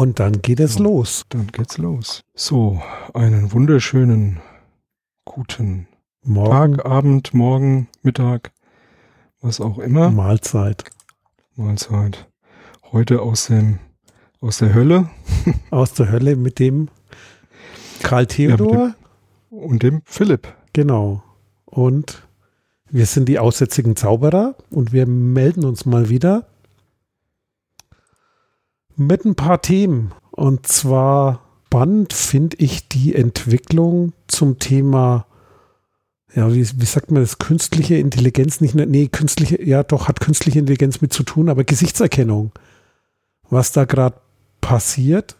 Und dann geht es So. los. Dann geht's los. So, einen wunderschönen guten Morgen Tag, Abend, Morgen, Mittag, was auch immer. Mahlzeit. Mahlzeit. Heute aus dem aus der Hölle Aus der Hölle mit dem Karl Theodor. und dem Philipp. Genau. Und wir sind die aussätzigen Zauberer und wir melden uns mal wieder mit ein paar Themen. Und zwar spannend finde ich die Entwicklung zum Thema, ja, wie, wie sagt man das, künstliche Intelligenz, nicht nur, nee, künstliche, ja doch, hat künstliche Intelligenz mit zu tun, aber Gesichtserkennung. Was da gerade passiert,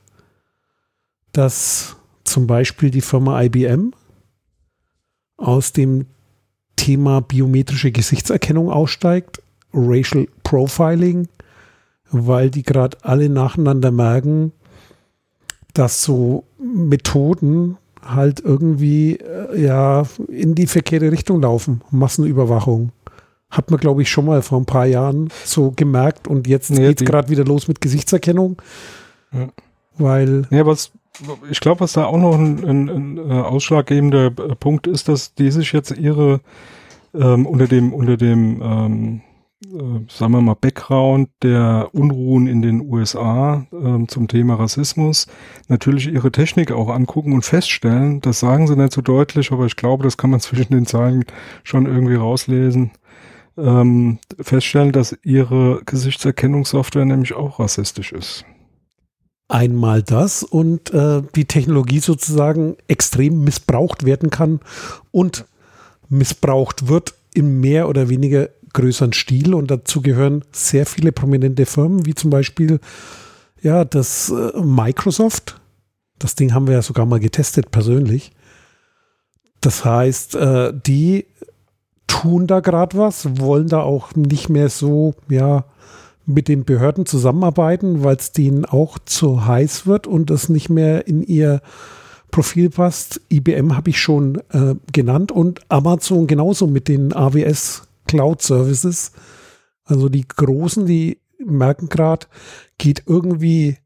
dass zum Beispiel die Firma IBM aus dem Thema biometrische Gesichtserkennung aussteigt, Racial Profiling, weil die gerade alle nacheinander merken, dass so Methoden halt irgendwie äh, ja in die verkehrte Richtung laufen. Massenüberwachung. Hat man, glaube ich, schon mal vor ein paar Jahren so gemerkt und jetzt Ja, geht die- gerade wieder los mit Gesichtserkennung. Ja. Weil Ja, was ich glaube, was da auch noch ein, ein, ein äh, ausschlaggebender äh, Punkt ist, dass die sich jetzt ihre ähm, unter dem unter dem ähm, äh, sagen wir mal Background der Unruhen in den USA ähm, zum Thema Rassismus natürlich ihre Technik auch angucken und feststellen, das sagen sie nicht so deutlich, aber ich glaube, das kann man zwischen den Zeilen schon irgendwie rauslesen. Ähm, feststellen, dass ihre Gesichtserkennungssoftware nämlich auch rassistisch ist. Einmal das und äh, die Technologie sozusagen extrem missbraucht werden kann und missbraucht wird in mehr oder weniger größeren Stil und dazu gehören sehr viele prominente Firmen, wie zum Beispiel ja das äh, Microsoft. Das Ding haben wir ja sogar mal getestet persönlich. Das heißt, äh, die tun da gerade was, wollen da auch nicht mehr so, ja, mit den Behörden zusammenarbeiten, weil es denen auch zu heiß wird und das nicht mehr in ihr Profil passt. IBM habe ich schon äh, genannt und Amazon genauso mit den AWS Cloud Services. Also die Großen, die merken gerade, geht irgendwie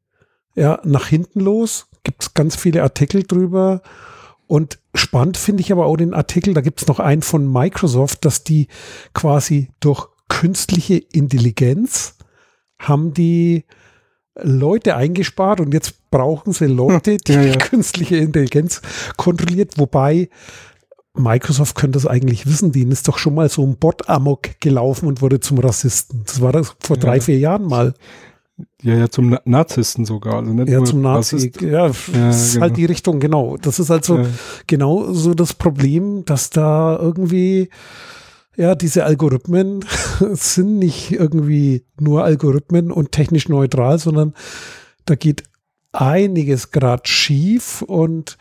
ja, nach hinten los. Gibt es ganz viele Artikel drüber. Und spannend finde ich aber auch den Artikel, da gibt es noch einen von Microsoft, dass die quasi durch künstliche Intelligenz haben die Leute eingespart und jetzt brauchen sie Leute, die Ja, ja. die künstliche Intelligenz kontrolliert, wobei Microsoft könnte das eigentlich wissen, denen ist doch schon mal so ein Bot amok gelaufen und wurde zum Rassisten. Das war das vor drei, Ja. vier Jahren mal. Ja, ja, zum Na Narzissten sogar. Also nicht Ja, nur zum Nazi. Ja, Ja, das ist halt genau. die Richtung, genau. Das ist also Ja. genau so das Problem, dass da irgendwie, ja, diese Algorithmen sind nicht irgendwie nur Algorithmen und technisch neutral, sondern da geht einiges gerade schief und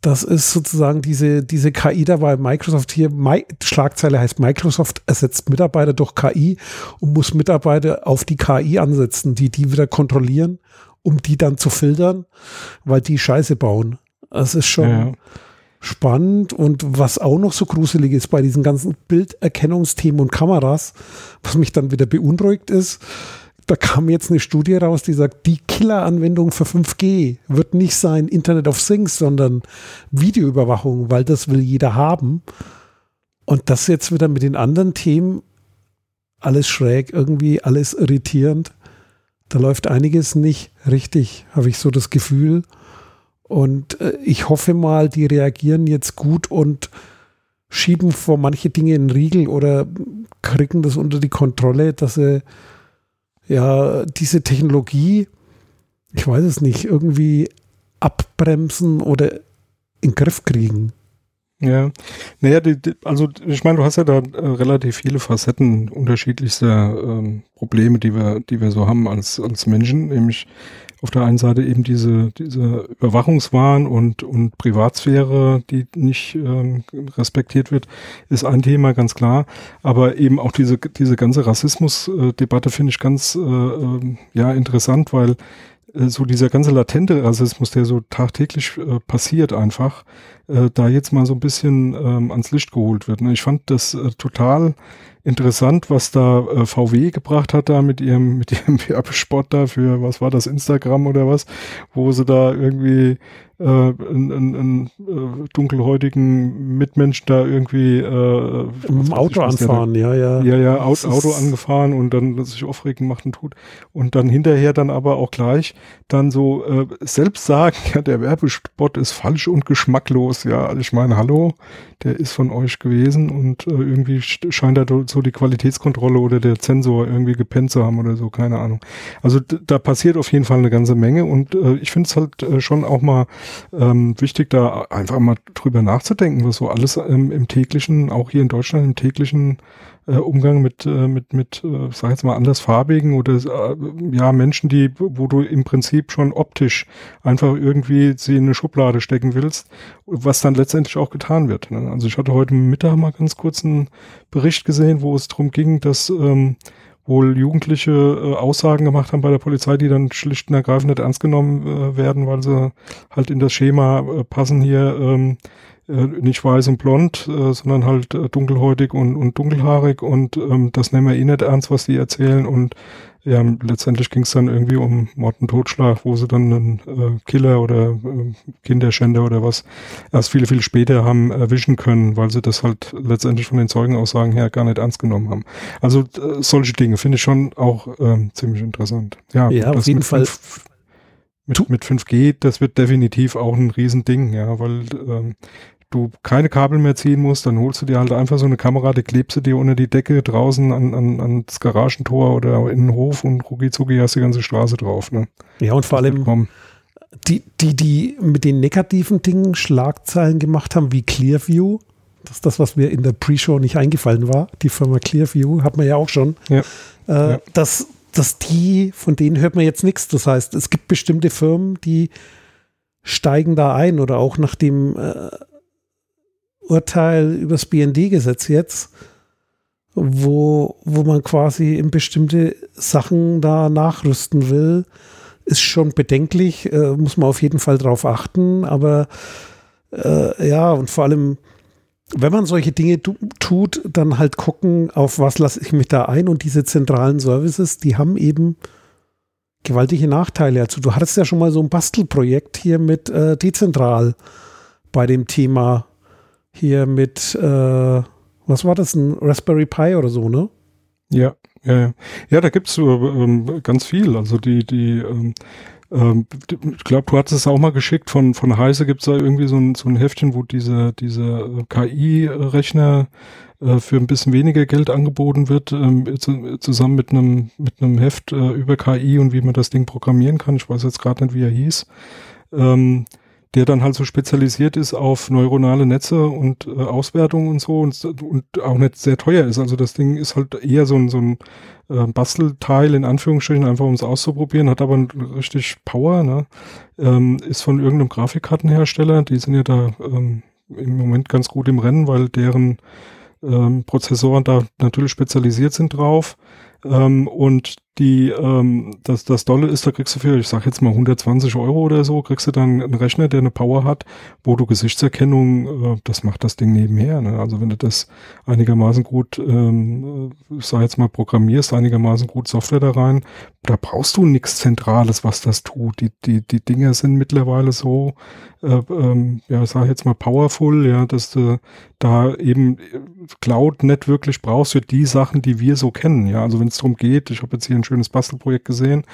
das ist sozusagen diese, diese KI da bei Microsoft hier. Mi Schlagzeile heißt Microsoft ersetzt Mitarbeiter durch KI und muss Mitarbeiter auf die KI ansetzen, die die wieder kontrollieren, um die dann zu filtern, weil die Scheiße bauen. Das ist schon ja. spannend und was auch noch so gruselig ist bei diesen ganzen Bilderkennungsthemen und Kameras, was mich dann wieder beunruhigt ist, da kam jetzt eine Studie raus, die sagt, die Killeranwendung für 5G wird nicht sein Internet of Things, sondern Videoüberwachung, weil das will jeder haben. Und das jetzt wieder mit den anderen Themen, alles schräg, irgendwie alles irritierend. Da läuft einiges nicht richtig, habe ich so das Gefühl. Und äh, ich hoffe mal, die reagieren jetzt gut und schieben vor manche Dinge in den Riegel oder kriegen das unter die Kontrolle, dass sie ja diese Technologie, ich weiß es nicht, irgendwie abbremsen oder in den Griff kriegen. Ja, naja, die, die, also ich meine, du hast ja da äh, relativ viele Facetten unterschiedlichster ähm, Probleme, die wir, die wir so haben als, als Menschen, nämlich auf der einen Seite eben diese, diese Überwachungswahn und, und Privatsphäre, die nicht ähm, respektiert wird, ist ein Thema, ganz klar. Aber eben auch diese, diese ganze Rassismus-Debatte finde ich ganz äh, ähm, ja, interessant, weil äh, so dieser ganze latente Rassismus, der so tagtäglich äh, passiert einfach, äh, da jetzt mal so ein bisschen ähm, ans Licht geholt wird. Ne? Ich fand das äh, total interessant, was da äh, VW gebracht hat da mit ihrem, mit ihrem Werbespot da für, was war das, Instagram oder was, wo sie da irgendwie äh, einen, äh, dunkelhäutigen Mitmenschen da irgendwie äh, im Auto anfahren, ja, ja. Ja, ja, Auto, Auto angefahren und dann sich aufregen macht und tut. Und dann hinterher dann aber auch gleich dann so äh, selbst sagen, ja, der Werbespot ist falsch und geschmacklos. Ja, also ich meine, hallo, der ist von euch gewesen und äh, irgendwie scheint da so die Qualitätskontrolle oder der Zensor irgendwie gepennt zu haben oder so, keine Ahnung. Also da passiert auf jeden Fall eine ganze Menge und äh, ich finde es halt äh, schon auch mal ähm, wichtig, da einfach mal drüber nachzudenken, was so alles ähm, im täglichen, auch hier in Deutschland im täglichen äh, Umgang mit, äh, mit, mit, äh, sag jetzt mal, andersfarbigen oder äh, ja, Menschen, die, wo du im Prinzip schon optisch einfach irgendwie sie in eine Schublade stecken willst, was dann letztendlich auch getan wird. Ne? Also ich hatte heute Mittag mal ganz kurz einen Bericht gesehen, wo es darum ging, dass ähm, wohl Jugendliche äh, Aussagen gemacht haben bei der Polizei, die dann schlicht und ergreifend nicht ernst genommen äh, werden, weil sie halt in das Schema äh, passen hier ähm, äh, nicht weiß und blond, äh, sondern halt äh, dunkelhäutig und, und dunkelhaarig und ähm, das nehmen wir eh nicht ernst, was die erzählen und ja, letztendlich ging es dann irgendwie um Mord und Totschlag, wo sie dann einen äh, Killer oder äh, Kinderschänder oder was erst viel, viel später haben erwischen können, weil sie das halt letztendlich von den Zeugenaussagen her gar nicht ernst genommen haben. Also äh, solche Dinge finde ich schon auch äh, ziemlich interessant. Ja, ja auf jeden Fall. mit, mit 5G, das wird definitiv auch ein Riesending, ja, weil ähm, du keine Kabel mehr ziehen musst, dann holst du dir halt einfach so eine Kamera, die klebst du dir unter die Decke draußen an, an, ans Garagentor oder in den Hof und rucki zucki hast die ganze Straße drauf. Ne? Ja, und vor allem die, die, die mit den negativen Dingen Schlagzeilen gemacht haben, wie Clearview, das ist das, was mir in der Pre-Show nicht eingefallen war, die Firma Clearview, hat man ja auch schon, ja. Äh, ja. dass, dass die, von denen hört man jetzt nichts. Das heißt, es gibt bestimmte Firmen, die steigen da ein oder auch nach dem äh, Urteil übers BND-Gesetz jetzt, wo, wo man quasi in bestimmte Sachen da nachrüsten will, ist schon bedenklich, äh, muss man auf jeden Fall drauf achten, aber äh, ja, und vor allem, wenn man solche Dinge tut, dann halt gucken, auf was lasse ich mich da ein und diese zentralen Services, die haben eben gewaltige Nachteile. Also du hattest ja schon mal so ein Bastelprojekt hier mit äh, dezentral bei dem Thema hier mit, äh, was war das, ein Raspberry Pi oder so, ne? Ja, ja, ja. Ja, da gibt's ähm, ganz viel. Also die, die, ähm, ähm, ich glaube, du hattest es auch mal geschickt, von, von Heise gibt's da irgendwie so ein, so ein Heftchen, wo diese, diese äh, KI-Rechner äh, für ein bisschen weniger Geld angeboten wird, ähm, zu, zusammen mit einem mit einem Heft äh, über KI und wie man das Ding programmieren kann. Ich weiß jetzt gerade nicht, wie er hieß. Ähm, der dann halt so spezialisiert ist auf neuronale Netze und äh, Auswertung und so und, und auch nicht sehr teuer ist. Also das Ding ist halt eher so ein, so ein äh, Bastelteil in Anführungsstrichen, einfach um es auszuprobieren, hat aber richtig Power, ne? Ähm, ist von irgendeinem Grafikkartenhersteller, die sind ja da ähm, im Moment ganz gut im Rennen, weil deren ähm, Prozessoren da natürlich spezialisiert sind drauf. Ähm, und die, ähm, das, das Dolle ist, da kriegst du für, ich sag jetzt mal 120 Euro oder so, kriegst du dann einen Rechner, der eine Power hat, wo du Gesichtserkennung, äh, das macht das Ding nebenher. Ne? Also wenn du das einigermaßen gut, ähm, ich sag jetzt mal programmierst, einigermaßen gut Software da rein, da brauchst du nichts Zentrales, was das tut. Die, die, die Dinger sind mittlerweile so, äh, ähm, ja, sag jetzt mal powerful, ja, dass du da eben Cloud nicht wirklich brauchst für die Sachen, die wir so kennen. Ja, also wenn es darum geht, ich habe jetzt hier ein schönes Bastelprojekt gesehen,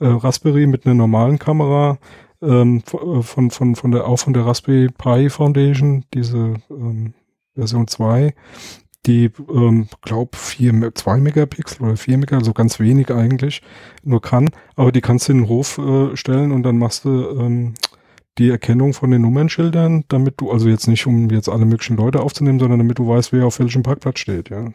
äh, Raspberry mit einer normalen Kamera, ähm, äh, von, von, von der, auch von der Raspberry Pi Foundation, diese ähm, Version 2, die, ähm, glaub, vier, zwei Megapixel oder vier Megapixel, also ganz wenig eigentlich, nur kann, aber die kannst du in den Hof äh, stellen und dann machst du ähm, die Erkennung von den Nummernschildern, damit du, also jetzt nicht, um jetzt alle möglichen Leute aufzunehmen, sondern damit du weißt, wer auf welchem Parkplatz steht, ja.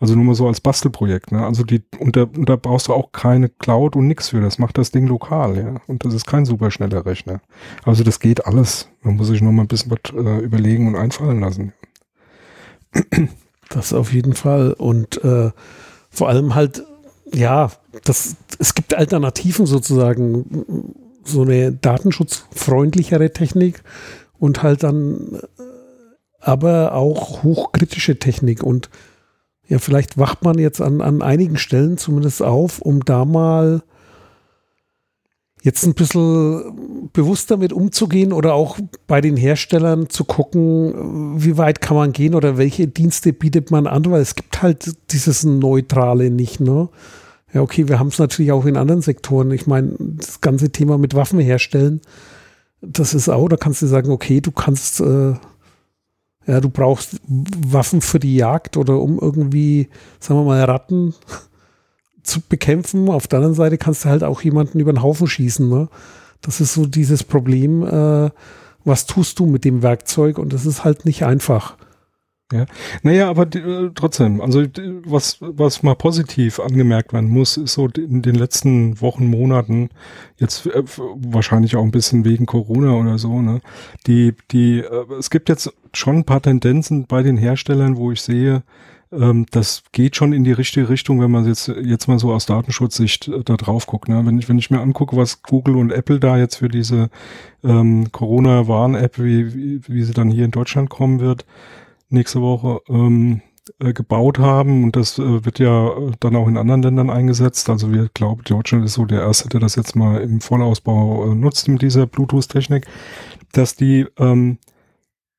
Also nur mal so als Bastelprojekt, ne. Also die, und da, und da brauchst du auch keine Cloud und nix für, das macht das Ding lokal, ja. Und das ist kein super schneller Rechner. Also das geht alles. Man muss sich noch mal ein bisschen was äh, überlegen und einfallen lassen. Das auf jeden Fall. Und äh, vor allem halt, ja, das, es gibt Alternativen sozusagen so eine datenschutzfreundlichere Technik und halt dann äh, aber auch hochkritische Technik und ja, vielleicht wacht man jetzt an, an einigen Stellen zumindest auf, um da mal jetzt ein bisschen bewusst damit umzugehen oder auch bei den Herstellern zu gucken, wie weit kann man gehen oder welche Dienste bietet man an, weil es gibt halt dieses Neutrale nicht, ne? Ja, okay, wir haben es natürlich auch in anderen Sektoren. Ich meine, das ganze Thema mit Waffen herstellen, das ist auch, da kannst du sagen, okay, du kannst, äh, ja, du brauchst Waffen für die Jagd oder um irgendwie, sagen wir mal, Ratten zu bekämpfen. Auf der anderen Seite kannst du halt auch jemanden über den Haufen schießen. Ne? Das ist so dieses Problem, äh, was tust du mit dem Werkzeug? Und das ist halt nicht einfach. Ja, naja, aber äh, trotzdem, also was, was mal positiv angemerkt werden muss, ist so in den letzten Wochen, Monaten, jetzt äh, wahrscheinlich auch ein bisschen wegen Corona oder so, ne, die, die, äh, es gibt jetzt schon ein paar Tendenzen bei den Herstellern, wo ich sehe, ähm, das geht schon in die richtige Richtung, wenn man jetzt, jetzt mal so aus Datenschutzsicht äh, da drauf guckt. Ne? Wenn, ich, wenn ich mir angucke, was Google und Apple da jetzt für diese ähm, Corona-Warn-App, wie, wie, wie sie dann hier in Deutschland kommen wird, nächste Woche, ähm, äh, gebaut haben und das äh, wird ja dann auch in anderen Ländern eingesetzt. Also wir glauben, Deutschland ist so der erste, der das jetzt mal im Vollausbau äh, nutzt mit dieser Bluetooth-Technik, dass die ähm,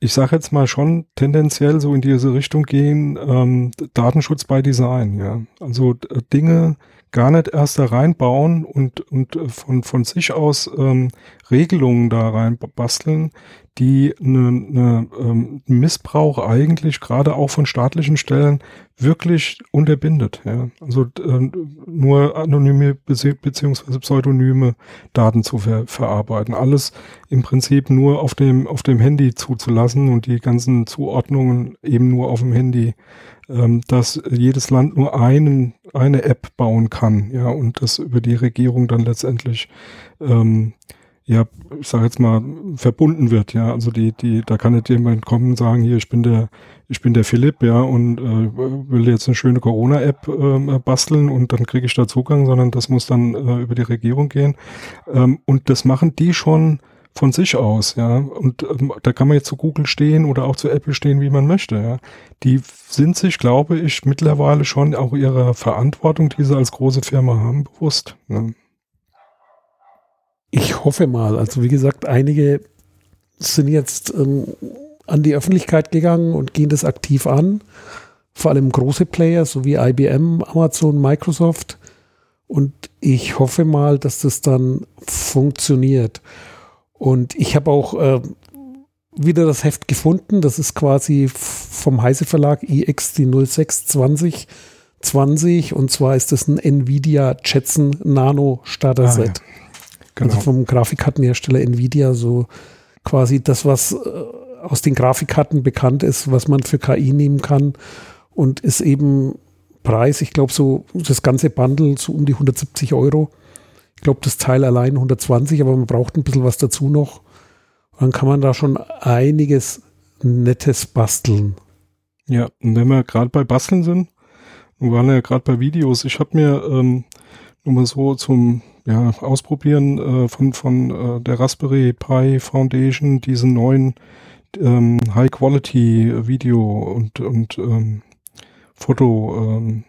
ich sage jetzt mal schon tendenziell so in diese Richtung gehen, ähm, Datenschutz bei Design, ja. Also äh, Dinge gar nicht erst da reinbauen und, und äh, von, von sich aus ähm, Regelungen da rein basteln, die eine, eine, ähm, Missbrauch eigentlich gerade auch von staatlichen Stellen wirklich unterbindet. Ja? Also äh, nur anonyme beziehungsweise pseudonyme Daten zu ver verarbeiten. Alles im Prinzip nur auf dem, auf dem Handy zuzulassen und die ganzen Zuordnungen eben nur auf dem Handy, ähm, dass jedes Land nur einen, eine App bauen kann, ja, und das über die Regierung dann letztendlich ähm, ja, ich sage jetzt mal, verbunden wird, ja. Also die, die, da kann nicht jemand kommen und sagen, hier, ich bin der, ich bin der Philipp, ja, und äh, will jetzt eine schöne Corona-App äh, basteln und dann kriege ich da Zugang, sondern das muss dann äh, über die Regierung gehen. Ähm, und das machen die schon von sich aus, ja. Und ähm, da kann man jetzt zu Google stehen oder auch zu Apple stehen, wie man möchte, ja. Die sind sich, glaube ich, mittlerweile schon auch ihrer Verantwortung, die sie als große Firma haben, bewusst. Ne? Ich hoffe mal. Also wie gesagt, einige sind jetzt ähm, an die Öffentlichkeit gegangen und gehen das aktiv an. Vor allem große Player, so wie IBM, Amazon, Microsoft. Und ich hoffe mal, dass das dann funktioniert. Und ich habe auch äh, wieder das Heft gefunden. Das ist quasi vom Heise Verlag IX die 0620 20 und zwar ist das ein Nvidia Jetson Nano Starter Set. Ah, ja. Also genau. Also vom Grafikkartenhersteller Nvidia, so quasi das, was äh, aus den Grafikkarten bekannt ist, was man für KI nehmen kann und ist eben Preis, ich glaube so das ganze Bundle so um die 170 Euro. Ich glaube das Teil allein 120, aber man braucht ein bisschen was dazu noch. Und dann kann man da schon einiges Nettes basteln. Ja, und wenn wir gerade bei Basteln sind, wir waren ja gerade bei Videos, ich habe mir ähm, nur mal so zum ja, ausprobieren äh, von, von äh, der Raspberry Pi Foundation, diesen neuen ähm, High Quality Video und, und ähm, Foto ähm,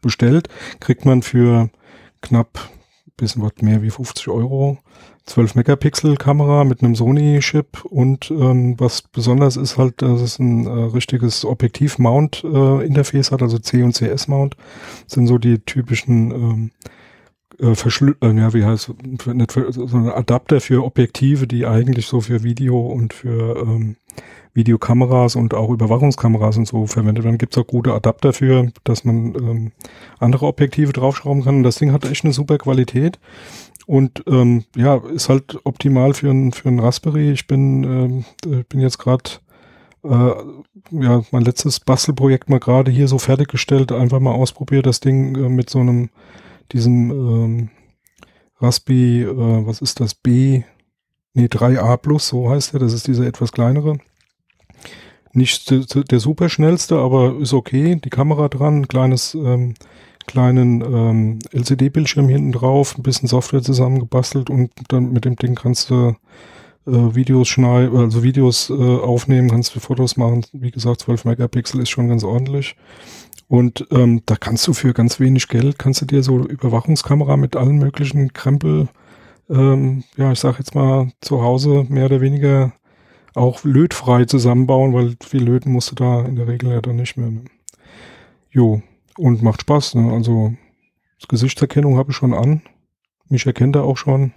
bestellt, kriegt man für knapp bisschen was mehr wie 50 Euro 12 Megapixel Kamera mit einem Sony Chip und ähm, was besonders ist halt, dass es ein äh, richtiges Objektiv Mount äh, Interface hat, also C und CS Mount sind so die typischen ähm, äh, Verschlü äh, ja, wie heißt nicht für, so ein Adapter für Objektive, die eigentlich so für Video und für ähm, Videokameras und auch Überwachungskameras und so verwendet werden. Gibt es auch gute Adapter für, dass man ähm, andere Objektive draufschrauben kann. Und das Ding hat echt eine super Qualität. Und ähm, ja, ist halt optimal für ein, für ein Raspberry. Ich bin, ähm, äh, bin jetzt gerade äh, ja, mein letztes Bastelprojekt mal gerade hier so fertiggestellt, einfach mal ausprobiert, das Ding äh, mit so einem, diesem ähm, Raspi, äh, was ist das, B, nee, 3A Plus, so heißt der, das ist dieser etwas kleinere. Nicht der super schnellste, aber ist okay. Die Kamera dran, kleines ähm, kleinen ähm, LCD-Bildschirm hinten drauf, ein bisschen Software zusammengebastelt und dann mit dem Ding kannst du äh, Videos schneiden, also Videos äh, aufnehmen, kannst du Fotos machen. Wie gesagt, 12 Megapixel ist schon ganz ordentlich. Und ähm, da kannst du für ganz wenig Geld, kannst du dir so Überwachungskamera mit allen möglichen Krempel, ähm, ja, ich sag jetzt mal, zu Hause mehr oder weniger auch lötfrei zusammenbauen, weil viel löten musst du da in der Regel ja dann nicht mehr. Ne? Jo, und macht Spaß. Ne? Also Gesichtserkennung habe ich schon an. Mich erkennt er auch schon.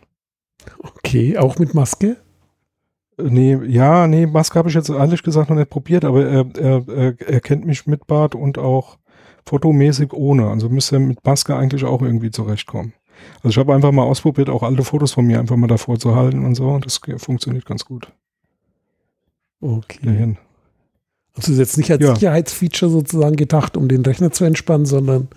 Okay, auch mit Maske? Nee, ja, nee, Maske habe ich jetzt ehrlich gesagt noch nicht probiert, aber er, er, er, er kennt mich mit Bart und auch fotomäßig ohne. Also müsste mit Maske eigentlich auch irgendwie zurechtkommen. Also ich habe einfach mal ausprobiert, auch alte Fotos von mir einfach mal davor zu halten und so. Das funktioniert ganz gut. Okay. Dahin. Also ist jetzt nicht als ja. Sicherheitsfeature sozusagen gedacht, um den Rechner zu entspannen, sondern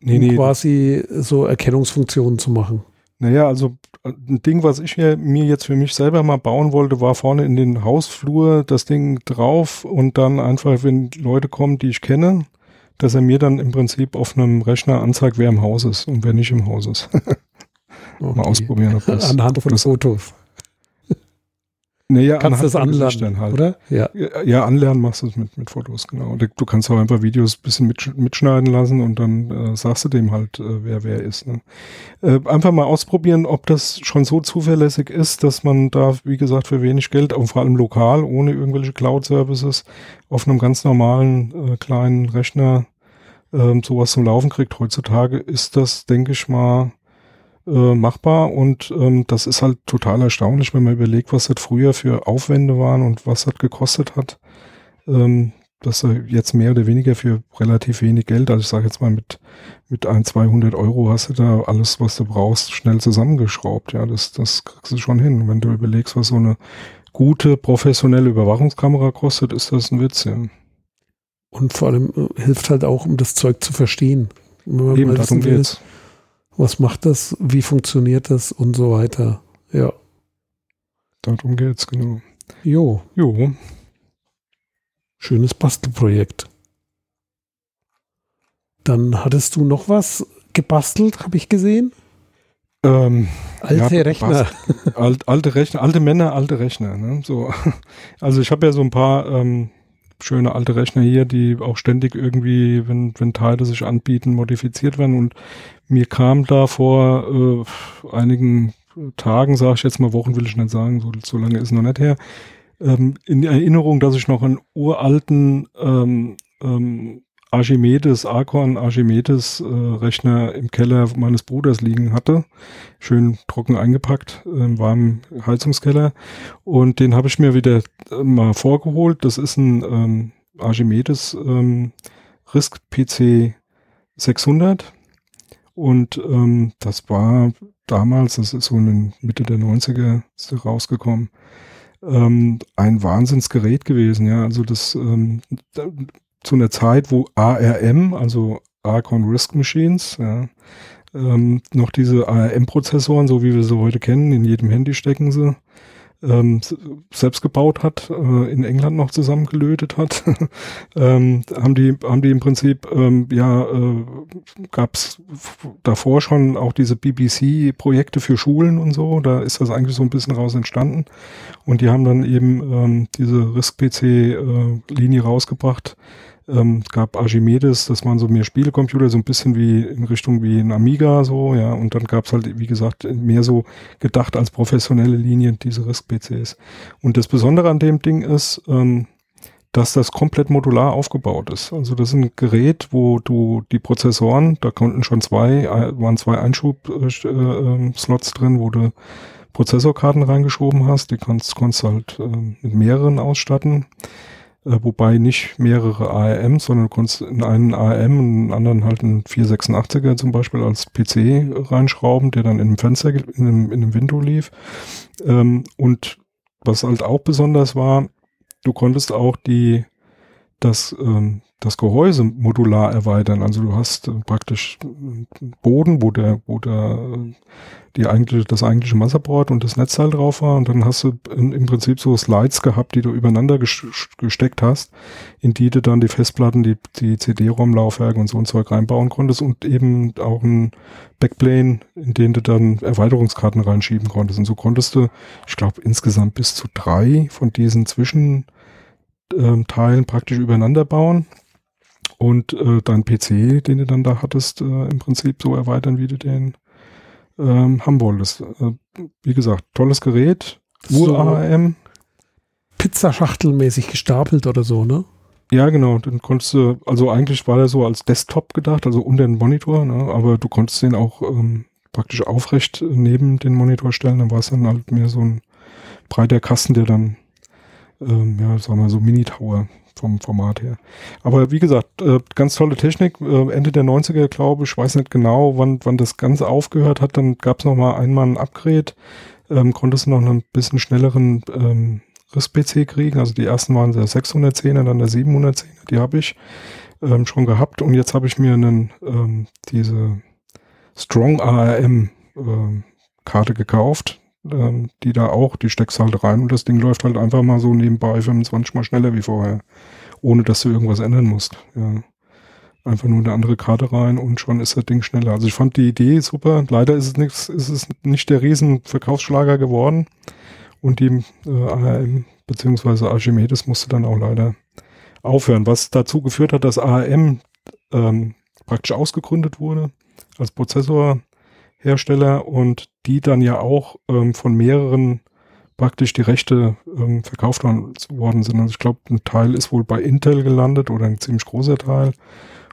nee, um nee. quasi so Erkennungsfunktionen zu machen. Naja, also ein Ding, was ich mir, jetzt für mich selber mal bauen wollte, war vorne in den Hausflur das Ding drauf und dann einfach, wenn Leute kommen, die ich kenne, dass er mir dann im Prinzip auf einem Rechner anzeigt, wer im Haus ist und wer nicht im Haus ist. okay. Mal ausprobieren. Ob das, Anhand von Fotos. Naja, kannst das anlernen, halt. oder? Ja. ja, anlernen machst du es mit, mit Fotos, genau. Du kannst auch einfach Videos ein bisschen mit, mitschneiden lassen und dann äh, sagst du dem halt, äh, wer wer ist. Ne? Äh, einfach mal ausprobieren, ob das schon so zuverlässig ist, dass man da, wie gesagt, für wenig Geld, und vor allem lokal, ohne irgendwelche Cloud-Services, auf einem ganz normalen äh, kleinen Rechner äh, sowas zum Laufen kriegt. Heutzutage ist das, denke ich mal, äh, machbar und ähm, das ist halt total erstaunlich, wenn man überlegt, was das früher für Aufwände waren und was das gekostet hat. Ähm, dass er jetzt mehr oder weniger für relativ wenig Geld, also ich sage jetzt mal mit, mit ein, 200 Euro hast du da alles, was du brauchst, schnell zusammengeschraubt. Ja, das, das kriegst du schon hin. Wenn du überlegst, was so eine gute professionelle Überwachungskamera kostet, ist das ein Witz. Ja. Und vor allem äh, hilft halt auch, um das Zeug zu verstehen. Eben, darum geht's was macht das, wie funktioniert das und so weiter. Ja. Darum geht's, genau. Jo. Jo. Schönes Bastelprojekt. Dann hattest du noch was gebastelt, habe ich gesehen. Ähm, alte ja, Rechner. Alt, alte Rechner, alte Männer, alte Rechner. Ne? So. Also ich habe ja so ein paar ähm, schöne alte Rechner hier, die auch ständig irgendwie, wenn, wenn Teile sich anbieten, modifiziert werden. Und mir kam da vor äh, einigen Tagen, sage ich jetzt mal, Wochen will ich nicht sagen, so, so lange ist noch nicht her, ähm, in Erinnerung, dass ich noch einen uralten ähm, ähm, Archimedes, Archon Archimedes äh, Rechner im Keller meines Bruders liegen hatte. Schön trocken eingepackt im warmen Heizungskeller. Und den habe ich mir wieder äh, mal vorgeholt. Das ist ein ähm, Archimedes ähm, RISC PC 600. Und ähm, das war damals, das ist so in Mitte der 90er rausgekommen, ähm, ein Wahnsinnsgerät gewesen. Ja, also das ähm, zu einer Zeit, wo ARM, also Archon Risk Machines, ja, ähm, noch diese ARM-Prozessoren, so wie wir sie heute kennen, in jedem Handy stecken sie, ähm, selbst gebaut hat, äh, in England noch zusammengelötet hat, ähm, haben die haben die im Prinzip ähm, ja äh, gab es davor schon auch diese BBC-Projekte für Schulen und so, da ist das eigentlich so ein bisschen raus entstanden. Und die haben dann eben ähm, diese RISC-PC-Linie äh, rausgebracht, ähm, es gab Archimedes, das waren so mehr Spielecomputer, so ein bisschen wie in Richtung wie ein Amiga, so, ja. Und dann gab es halt, wie gesagt, mehr so gedacht als professionelle Linien, diese RISC-PCs. Und das Besondere an dem Ding ist, ähm, dass das komplett modular aufgebaut ist. Also das ist ein Gerät, wo du die Prozessoren, da konnten schon zwei, äh, waren zwei Einschub-Slots äh, ähm, drin, wo du Prozessorkarten reingeschoben hast. Die kannst, konntest halt äh, mit mehreren ausstatten äh, wobei nicht mehrere ARMs, sondern du konntest in einen ARM und in einen anderen halt einen 486er zum Beispiel als PC reinschrauben, der dann in einem Fenster, in einem, in einem Window lief. Ähm, und was halt auch besonders war, du konntest auch die, das, ähm, das Gehäuse modular erweitern. Also du hast äh, praktisch einen Boden, wo der, wo der die eigentlich, das eigentliche Motherboard und das Netzteil drauf war und dann hast du in, im Prinzip so Slides gehabt, die du übereinander gesteckt hast, in die du dann die Festplatten, die, die CD-ROM-Laufwerke und so ein Zeug reinbauen konntest und eben auch ein Backplane, in den du dann Erweiterungskarten reinschieben konntest. Und so konntest du, ich glaube, insgesamt bis zu drei von diesen Zwischenteilen ähm, praktisch übereinander bauen und äh, dein PC, den du dann da hattest, äh, im Prinzip so erweitern, wie du den ähm, haben wolltest. Äh, wie gesagt, tolles Gerät, Ur-ARM. Pizzaschachtelmäßig gestapelt oder so, ne? Ja, genau. Dann konntest du, also eigentlich war der so als Desktop gedacht, also unter den Monitor, ne? aber du konntest den auch ähm, praktisch aufrecht neben den Monitor stellen. Dann war es dann halt mehr so ein breiter Kasten, der dann, ähm, ja, sagen wir so Mini-Tower vom Format her. Aber wie gesagt, äh, ganz tolle Technik. Äh, Ende der 90er, glaube ich, weiß nicht genau, wann, wann das Ganze aufgehört hat. Dann gab es noch mal einmal ein Upgrade. Ähm, konntest du noch einen bisschen schnelleren ähm, RIS-PC kriegen. Also die ersten waren der 610er, dann der 710er. Die habe ich ähm, schon gehabt. Und jetzt habe ich mir einen, ähm, diese Strong ARM ähm, Karte gekauft ähm, die da auch, die steckst halt rein und das Ding läuft halt einfach mal so nebenbei 25 mal schneller wie vorher, ohne dass du irgendwas ändern musst. Ja. Einfach nur eine andere Karte rein und schon ist das Ding schneller. Also ich fand die Idee super. Leider ist es nichts, ist es nicht der riesen Verkaufsschlager geworden und die äh, ARM beziehungsweise Archimedes musste dann auch leider aufhören, was dazu geführt hat, dass ARM ähm, praktisch ausgegründet wurde als Prozessor Hersteller und die dann ja auch ähm, von mehreren praktisch die Rechte ähm, verkauft worden sind. Also ich glaube, ein Teil ist wohl bei Intel gelandet oder ein ziemlich großer Teil.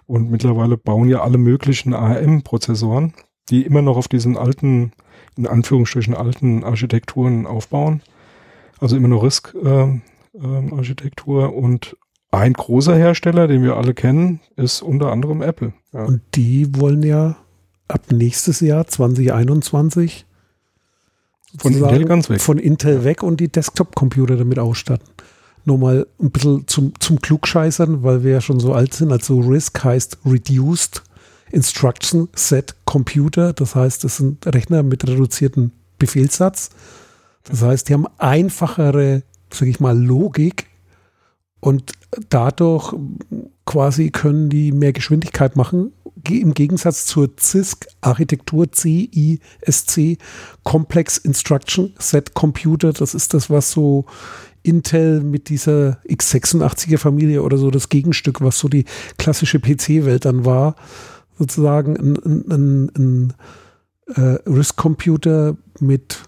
Und mittlerweile bauen ja alle möglichen ARM-Prozessoren, die immer noch auf diesen alten, in Anführungsstrichen alten Architekturen aufbauen. Also immer noch RISC-Architektur. Ähm, ähm, und ein großer Hersteller, den wir alle kennen, ist unter anderem Apple. Ja. Und die wollen ja ab nächstes Jahr 2021 von Intel ganz weg. Von Intel weg und die Desktop-Computer damit ausstatten. Nur mal ein bisschen zum, zum Klugscheißern, weil wir ja schon so alt sind. Also RISC heißt Reduced Instruction Set Computer. Das heißt, das sind Rechner mit reduzierten Befehlssatz. Das heißt, die haben einfachere, sag ich mal, Logik und dadurch quasi können die mehr Geschwindigkeit machen im Gegensatz zur CISC-Architektur, CISC, Complex Instruction Set Computer, das ist das, was so Intel mit dieser x86er Familie oder so das Gegenstück, was so die klassische PC-Welt dann war, sozusagen ein, ein, ein, ein äh, RISC-Computer mit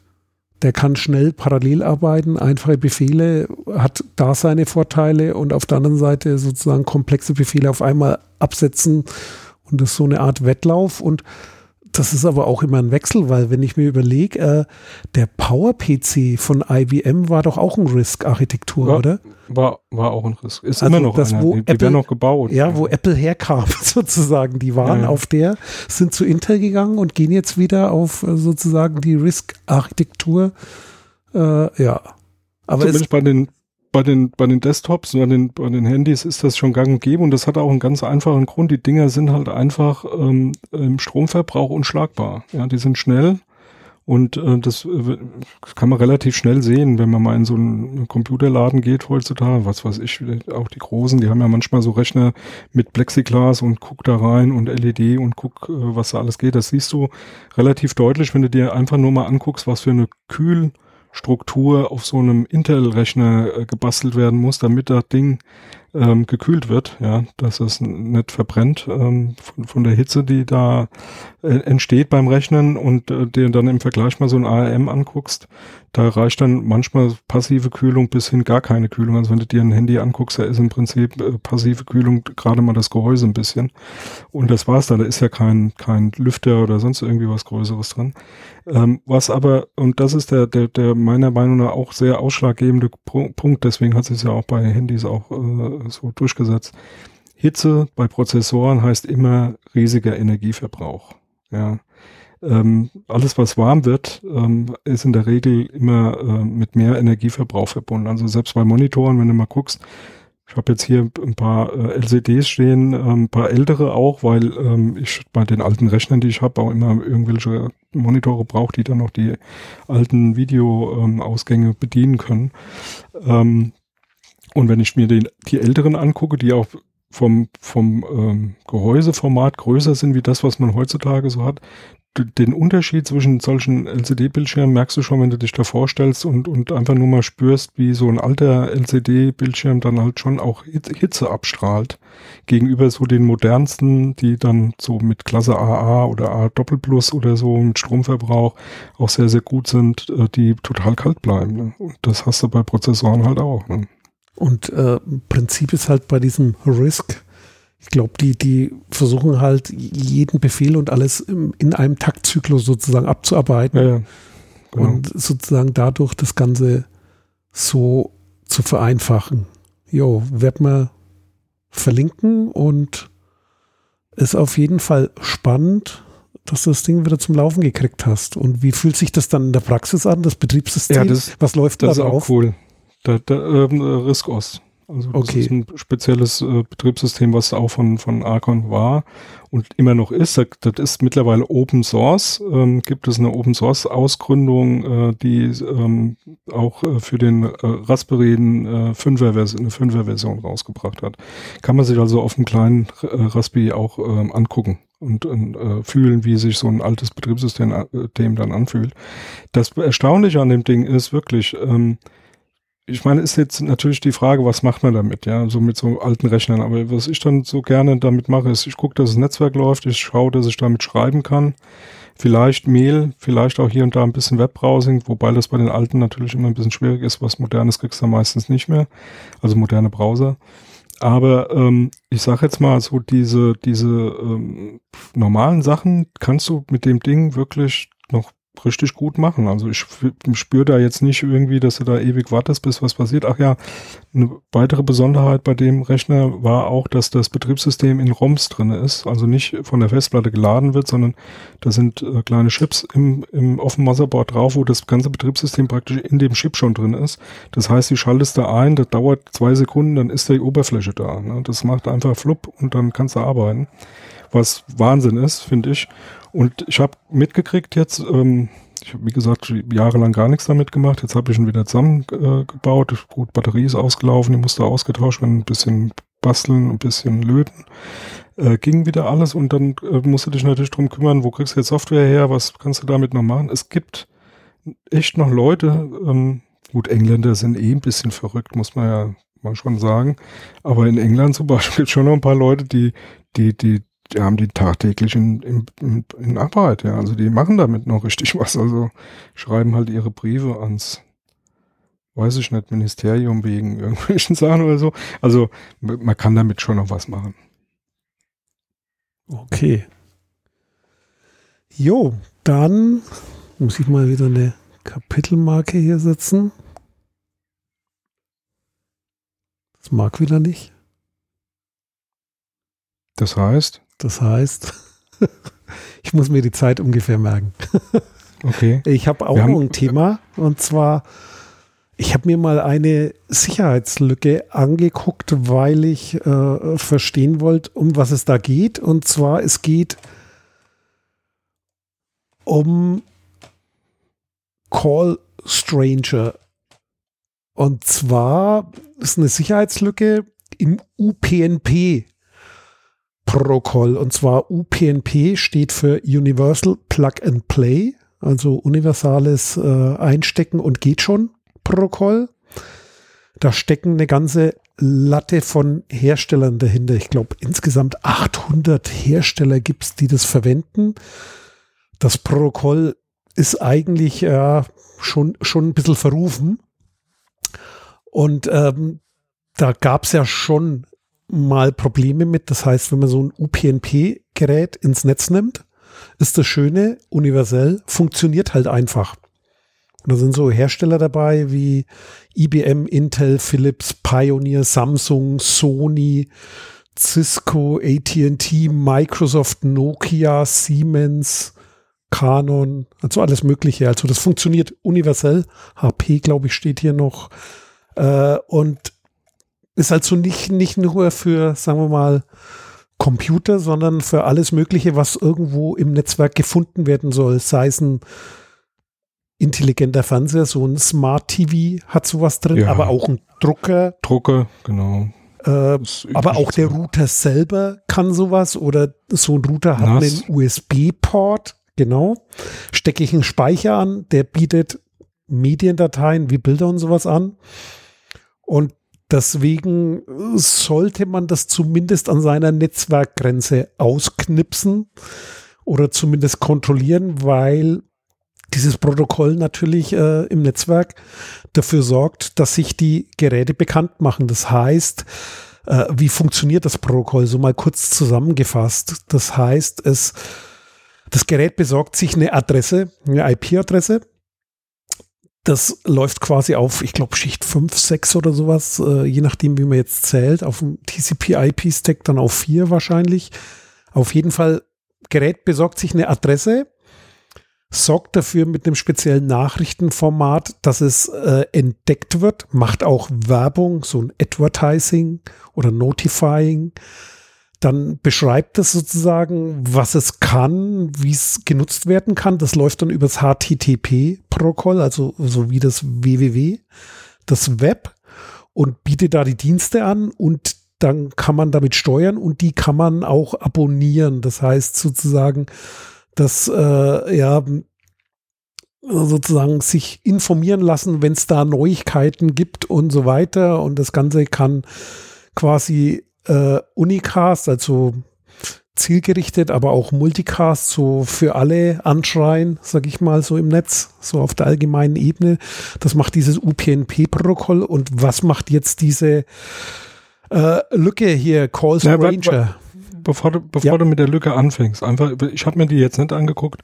der kann schnell parallel arbeiten, einfache Befehle, hat da seine Vorteile und auf der anderen Seite sozusagen komplexe Befehle auf einmal absetzen und das ist so eine Art Wettlauf und das ist aber auch immer ein Wechsel, weil wenn ich mir überlege, äh, der Power-PC von IBM war doch auch ein RISC-Architektur, oder? War, war auch ein RISC. Ist also immer noch das, einer. Wo die, die Apple, noch gebaut. Ja, wo Apple herkam sozusagen. Die waren ja, ja. auf der, sind zu Intel gegangen und gehen jetzt wieder auf äh, sozusagen die RISC-Architektur. Äh, ja. Aber Zumindest bei den bei den, bei den Desktops, bei den, bei den Handys ist das schon gang und gäbe und das hat auch einen ganz einfachen Grund. Die Dinger sind halt einfach ähm, im Stromverbrauch unschlagbar. Ja, die sind schnell und äh, das äh, kann man relativ schnell sehen, wenn man mal in so einen Computerladen geht heutzutage. Was weiß ich, auch die Großen, die haben ja manchmal so Rechner mit Plexiglas und guck da rein und LED und guck, äh, was da alles geht. Das siehst du relativ deutlich, wenn du dir einfach nur mal anguckst, was für eine Kühl- Struktur auf so einem Intel-Rechner äh, gebastelt werden muss, damit das Ding ähm, gekühlt wird, ja, dass es nicht verbrennt ähm, von, von, der Hitze, die da äh, entsteht beim Rechnen und äh, dir dann im Vergleich mal so ein ARM anguckst, da reicht dann manchmal passive Kühlung bis hin gar keine Kühlung. Also wenn du dir ein Handy anguckst, da ist im Prinzip äh, passive Kühlung gerade mal das Gehäuse ein bisschen. Und das war's da. Da ist ja kein, kein Lüfter oder sonst irgendwie was Größeres drin. Ähm, was aber, und das ist der, der, der meiner Meinung nach auch sehr ausschlaggebende Punkt, deswegen hat es ja auch bei Handys auch äh, so durchgesetzt. Hitze bei Prozessoren heißt immer riesiger Energieverbrauch. Ja. Ähm, alles, was warm wird, ähm, ist in der Regel immer äh, mit mehr Energieverbrauch verbunden. Also selbst bei Monitoren, wenn du mal guckst, Ich habe jetzt hier ein paar äh, LCDs stehen, ein paar ältere auch, weil ähm, ich bei den alten Rechnern, die ich habe, auch immer irgendwelche Monitore brauche, die dann noch die alten Videoausgänge ähm, bedienen können. Ähm, und wenn ich mir den, die älteren angucke, die auch vom, vom ähm, Gehäuseformat größer sind wie das, was man heutzutage so hat, den Unterschied zwischen solchen LCD-Bildschirmen merkst du schon, wenn du dich da vorstellst und, und einfach nur mal spürst, wie so ein alter LCD-Bildschirm dann halt schon auch Hitze abstrahlt. Gegenüber so den modernsten, die dann so mit Klasse AA oder A Doppel Plus oder so mit Stromverbrauch auch sehr, sehr gut sind, äh, die total kalt bleiben. Ne? Und das hast du bei Prozessoren halt auch. Ne? Und äh, Prinzip ist halt bei diesem RISC, ich glaube, die, die versuchen halt jeden Befehl und alles in einem Taktzyklus sozusagen abzuarbeiten. Ja, ja. Genau. Und sozusagen dadurch das Ganze so zu vereinfachen. Jo, werd mal verlinken und ist auf jeden Fall spannend, dass du das Ding wieder zum Laufen gekriegt hast. Und wie fühlt sich das dann in der Praxis an, das Betriebssystem? Ja, das, Was läuft das da drauf? Das ist auch cool. Da, da, ähm, RISC-OS. Also das okay. ist ein spezielles äh, Betriebssystem, was auch von, von Arcon war und immer noch ist. Das, das ist mittlerweile Open Source. Ähm, gibt es eine Open Source Ausgründung, äh, die ähm, auch äh, für den äh, Raspberry eine, äh, eine 5er Version rausgebracht hat. Kann man sich also auf dem kleinen äh, Raspberry auch ähm, angucken und, fühlen, wie sich so ein altes Betriebssystem dann anfühlt. Das Erstaunliche an dem Ding ist wirklich, ähm, ich meine, ist jetzt natürlich die Frage, was macht man damit, ja, so mit so alten Rechnern. Aber was ich dann so gerne damit mache, ist, ich gucke, dass das Netzwerk läuft, ich schaue, dass ich damit schreiben kann. Vielleicht Mail, vielleicht auch hier und da ein bisschen Webbrowsing, wobei das bei den alten natürlich immer ein bisschen schwierig ist. Was modernes kriegst du meistens nicht mehr. Also moderne Browser. Aber ähm, ich sage jetzt mal so, diese, diese ähm, normalen Sachen kannst du mit dem Ding wirklich noch richtig gut machen. Also ich spüre da jetzt nicht irgendwie, dass du da ewig wartest, bis was passiert. Ach ja, eine weitere Besonderheit bei dem Rechner war auch, dass das Betriebssystem in ROMs drin ist, also nicht von der Festplatte geladen wird, sondern da sind äh, kleine Chips im, im offenen Motherboard drauf, wo das ganze Betriebssystem praktisch in dem Chip schon drin ist. Das heißt, du schaltest da ein, das dauert zwei Sekunden, dann ist die Oberfläche da. Ne? Das macht einfach flupp und dann kannst du arbeiten. Was Wahnsinn ist, finde ich. Und ich habe mitgekriegt jetzt, ähm, ich habe wie gesagt jahrelang gar nichts damit gemacht. Jetzt habe ich ihn wieder zusammengebaut. Äh, Gut, Batterie ist ausgelaufen, die musste ausgetauscht werden, ein bisschen basteln, ein bisschen löten. Äh, ging wieder alles und dann äh, musst du dich natürlich drum kümmern, wo kriegst du jetzt Software her, was kannst du damit noch machen? Es gibt echt noch Leute, ähm, gut, Engländer sind eh ein bisschen verrückt, muss man ja mal schon sagen. Aber in England zum Beispiel schon noch ein paar Leute, die, die, die die haben die tagtäglich in, in, in Arbeit, ja. Also die machen damit noch richtig was. Also schreiben halt ihre Briefe ans, weiß ich nicht, Ministerium wegen irgendwelchen Sachen oder so. Also man kann damit schon noch was machen. Okay. Jo, dann muss ich mal wieder eine Kapitelmarke hier setzen. Das mag wieder nicht. Das heißt? Das heißt, ich muss mir die Zeit ungefähr merken. okay. Ich habe auch noch ein Thema und zwar, ich habe mir mal eine Sicherheitslücke angeguckt, weil ich äh, verstehen wollte, um was es da geht. Und zwar, es geht um Call Stranger. Und zwar ist eine Sicherheitslücke im UPnP Protokoll. Und zwar UPnP steht für Universal Plug and Play, also universales äh, Einstecken und geht schon Protokoll. Da stecken eine ganze Latte von Herstellern dahinter. Ich glaube, insgesamt 800 Hersteller gibt es, die das verwenden. Das Protokoll ist eigentlich äh, schon, schon ein bisschen verrufen. Und ähm, da gab es ja schon mal Probleme mit. Das heißt, wenn man so ein UPnP-Gerät ins Netz nimmt, ist das Schöne, universell, funktioniert halt einfach. Und da sind so Hersteller dabei wie IBM, Intel, Philips, Pioneer, Samsung, Sony, Cisco, AT&T, Microsoft, Nokia, Siemens, Canon, also alles Mögliche. Also das funktioniert universell. HP, glaube ich, steht hier noch. Äh, und ist also nicht, nicht nur für, sagen wir mal, Computer, sondern für alles Mögliche, was irgendwo im Netzwerk gefunden werden soll. Sei es ein intelligenter Fernseher, so ein Smart TV hat sowas drin, ja. aber auch ein Drucker. Drucker, genau. Äh, aber auch der Router selber kann sowas oder so ein Router hat Nass. einen USB-Port, genau. Stecke ich einen Speicher an, der bietet Mediendateien wie Bilder und sowas an. Und deswegen sollte man das zumindest an seiner Netzwerkgrenze ausknipsen oder zumindest kontrollieren, weil dieses Protokoll natürlich äh, im Netzwerk dafür sorgt, dass sich die Geräte bekannt machen. Das heißt, äh, wie funktioniert das Protokoll? So mal kurz zusammengefasst. Das heißt, es, das Gerät besorgt sich eine Adresse, eine IP-Adresse. Das läuft quasi auf, ich glaube, Schicht 5, 6 oder sowas, äh, je nachdem, wie man jetzt zählt, auf dem TCP-IP-Stack dann auf 4 wahrscheinlich. Auf jeden Fall, Gerät besorgt sich eine Adresse, sorgt dafür mit einem speziellen Nachrichtenformat, dass es äh, entdeckt wird, macht auch Werbung, so ein Advertising oder Notifying. Dann beschreibt es sozusagen, was es kann, wie es genutzt werden kann. Das läuft dann übers HTTP-Protokoll, also so wie das www, das Web und bietet da die Dienste an und dann kann man damit steuern und die kann man auch abonnieren. Das heißt sozusagen, dass äh, ja sozusagen sich informieren lassen, wenn es da Neuigkeiten gibt und so weiter. Und das Ganze kann quasi äh, Unicast, also zielgerichtet, aber auch Multicast so für alle anschreien, sag ich mal so im Netz, so auf der allgemeinen Ebene. Das macht dieses UPnP-Protokoll. Und was macht jetzt diese äh, Lücke hier, Calls ja, Ranger? bevor du, bevor ja. du mit der Lücke anfängst, einfach, ich habe mir die jetzt nicht angeguckt,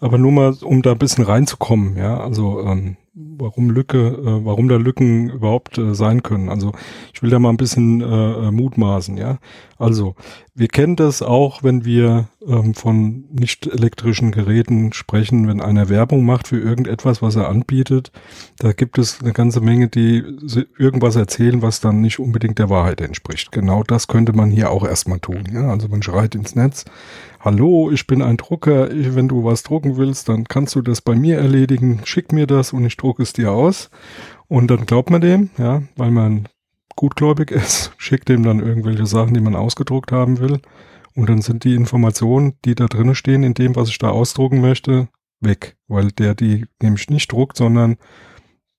aber nur mal, um da ein bisschen reinzukommen, ja, also ähm, warum Lücke, äh, warum da Lücken überhaupt äh, sein können. Also ich will da mal ein bisschen äh, äh, mutmaßen, ja. Also wir kennen das auch, wenn wir ähm, von nicht elektrischen Geräten sprechen, wenn einer Werbung macht für irgendetwas, was er anbietet, da gibt es eine ganze Menge, die irgendwas erzählen, was dann nicht unbedingt der Wahrheit entspricht. Genau das könnte man hier auch erstmal tun. Ja? Also man schreit ins Netz, hallo, ich bin ein Drucker, ich, wenn du was drucken willst, dann kannst du das bei mir erledigen, schick mir das und ich drucke es dir aus. Und dann glaubt man dem, ja, weil man gutgläubig ist, schickt dem dann irgendwelche Sachen, die man ausgedruckt haben will. Und dann sind die Informationen, die da drinnen stehen, in dem, was ich da ausdrucken möchte, weg. Weil der die nämlich nicht druckt, sondern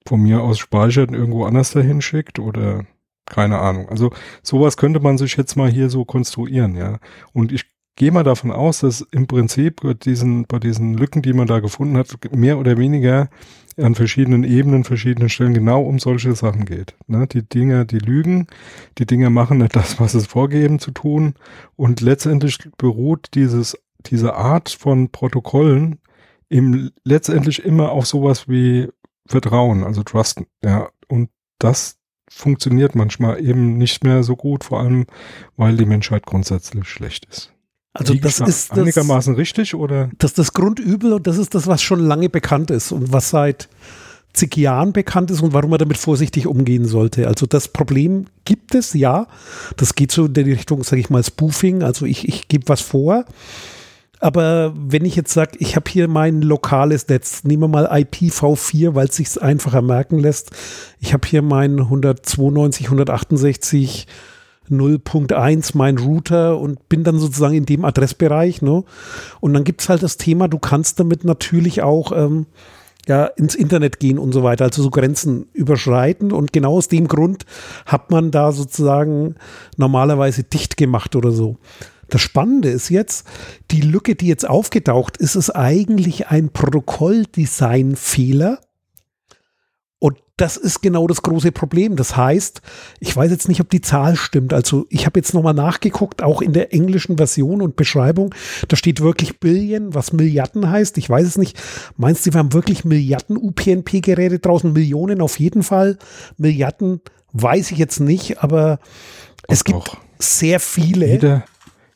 von mir aus speichert und irgendwo anders dahin schickt oder keine Ahnung. Also sowas könnte man sich jetzt mal hier so konstruieren, ja. Und ich gehe mal davon aus, dass im Prinzip bei diesen, bei diesen Lücken, die man da gefunden hat, mehr oder weniger an verschiedenen Ebenen, verschiedenen Stellen genau um solche Sachen geht. Ne? Die Dinge, die lügen, die Dinge machen nicht das, was es vorgeben zu tun. Und letztendlich beruht dieses, diese Art von Protokollen im letztendlich immer auf sowas wie Vertrauen, also Trust. Ja, und das funktioniert manchmal eben nicht mehr so gut, vor allem weil die Menschheit grundsätzlich schlecht ist. Also das ist das, einigermaßen richtig oder? Das ist das Grundübel und das ist das, was schon lange bekannt ist und was seit zig Jahren bekannt ist und warum man damit vorsichtig umgehen sollte. Also das Problem gibt es, ja. Das geht so in die Richtung, sage ich mal, Spoofing. Also ich, ich gebe was vor. Aber wenn ich jetzt sage, ich habe hier mein lokales Netz, nehmen wir mal IPv4, weil es sich einfacher merken lässt. Ich habe hier mein 192, 168 0.1 mein Router und bin dann sozusagen in dem Adressbereich. Ne? Und dann gibt es halt das Thema, du kannst damit natürlich auch ähm, ja, ins Internet gehen und so weiter, also so Grenzen überschreiten. Und genau aus dem Grund hat man da sozusagen normalerweise dicht gemacht oder so. Das Spannende ist jetzt, die Lücke, die jetzt aufgetaucht ist, ist eigentlich ein Protokolldesign-Fehler das ist genau das große Problem. Das heißt, ich weiß jetzt nicht, ob die Zahl stimmt. Also ich habe jetzt nochmal nachgeguckt, auch in der englischen Version und Beschreibung. Da steht wirklich Billion, was Milliarden heißt. Ich weiß es nicht. Meinst du, wir haben wirklich Milliarden UPnP-Geräte draußen? Millionen auf jeden Fall. Milliarden weiß ich jetzt nicht, aber es gibt auch. sehr viele. Jeder,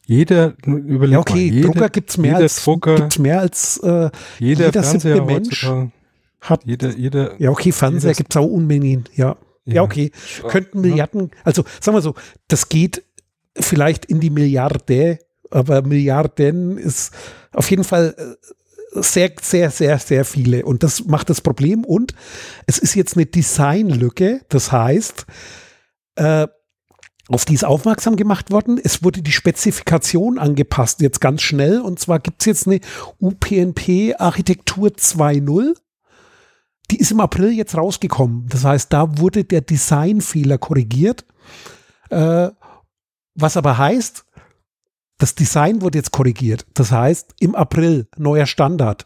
jeder, überleg ja, okay, mal, jede, Drucker gibt es mehr, als, mehr als äh, jeder, jeder Mensch. Hat, jeder, jeder, ja, okay, Fernseher gibt es auch Unmengen, ja. Ja, okay. Könnten Milliarden, also sagen wir so, das geht vielleicht in die Milliarde, aber Milliarden ist auf jeden Fall äh, sehr, sehr, sehr, sehr viele. Und das macht das Problem. Und es ist jetzt eine Designlücke. Das heißt, äh, auf die ist aufmerksam gemacht worden. Es wurde die Spezifikation angepasst, jetzt ganz schnell. Und zwar gibt es jetzt eine UPnP Architektur 2.0. Die ist im April jetzt rausgekommen. Das heißt, da wurde der Designfehler korrigiert. Äh, was aber heißt, das Design wurde jetzt korrigiert. Das heißt, im April neuer Standard.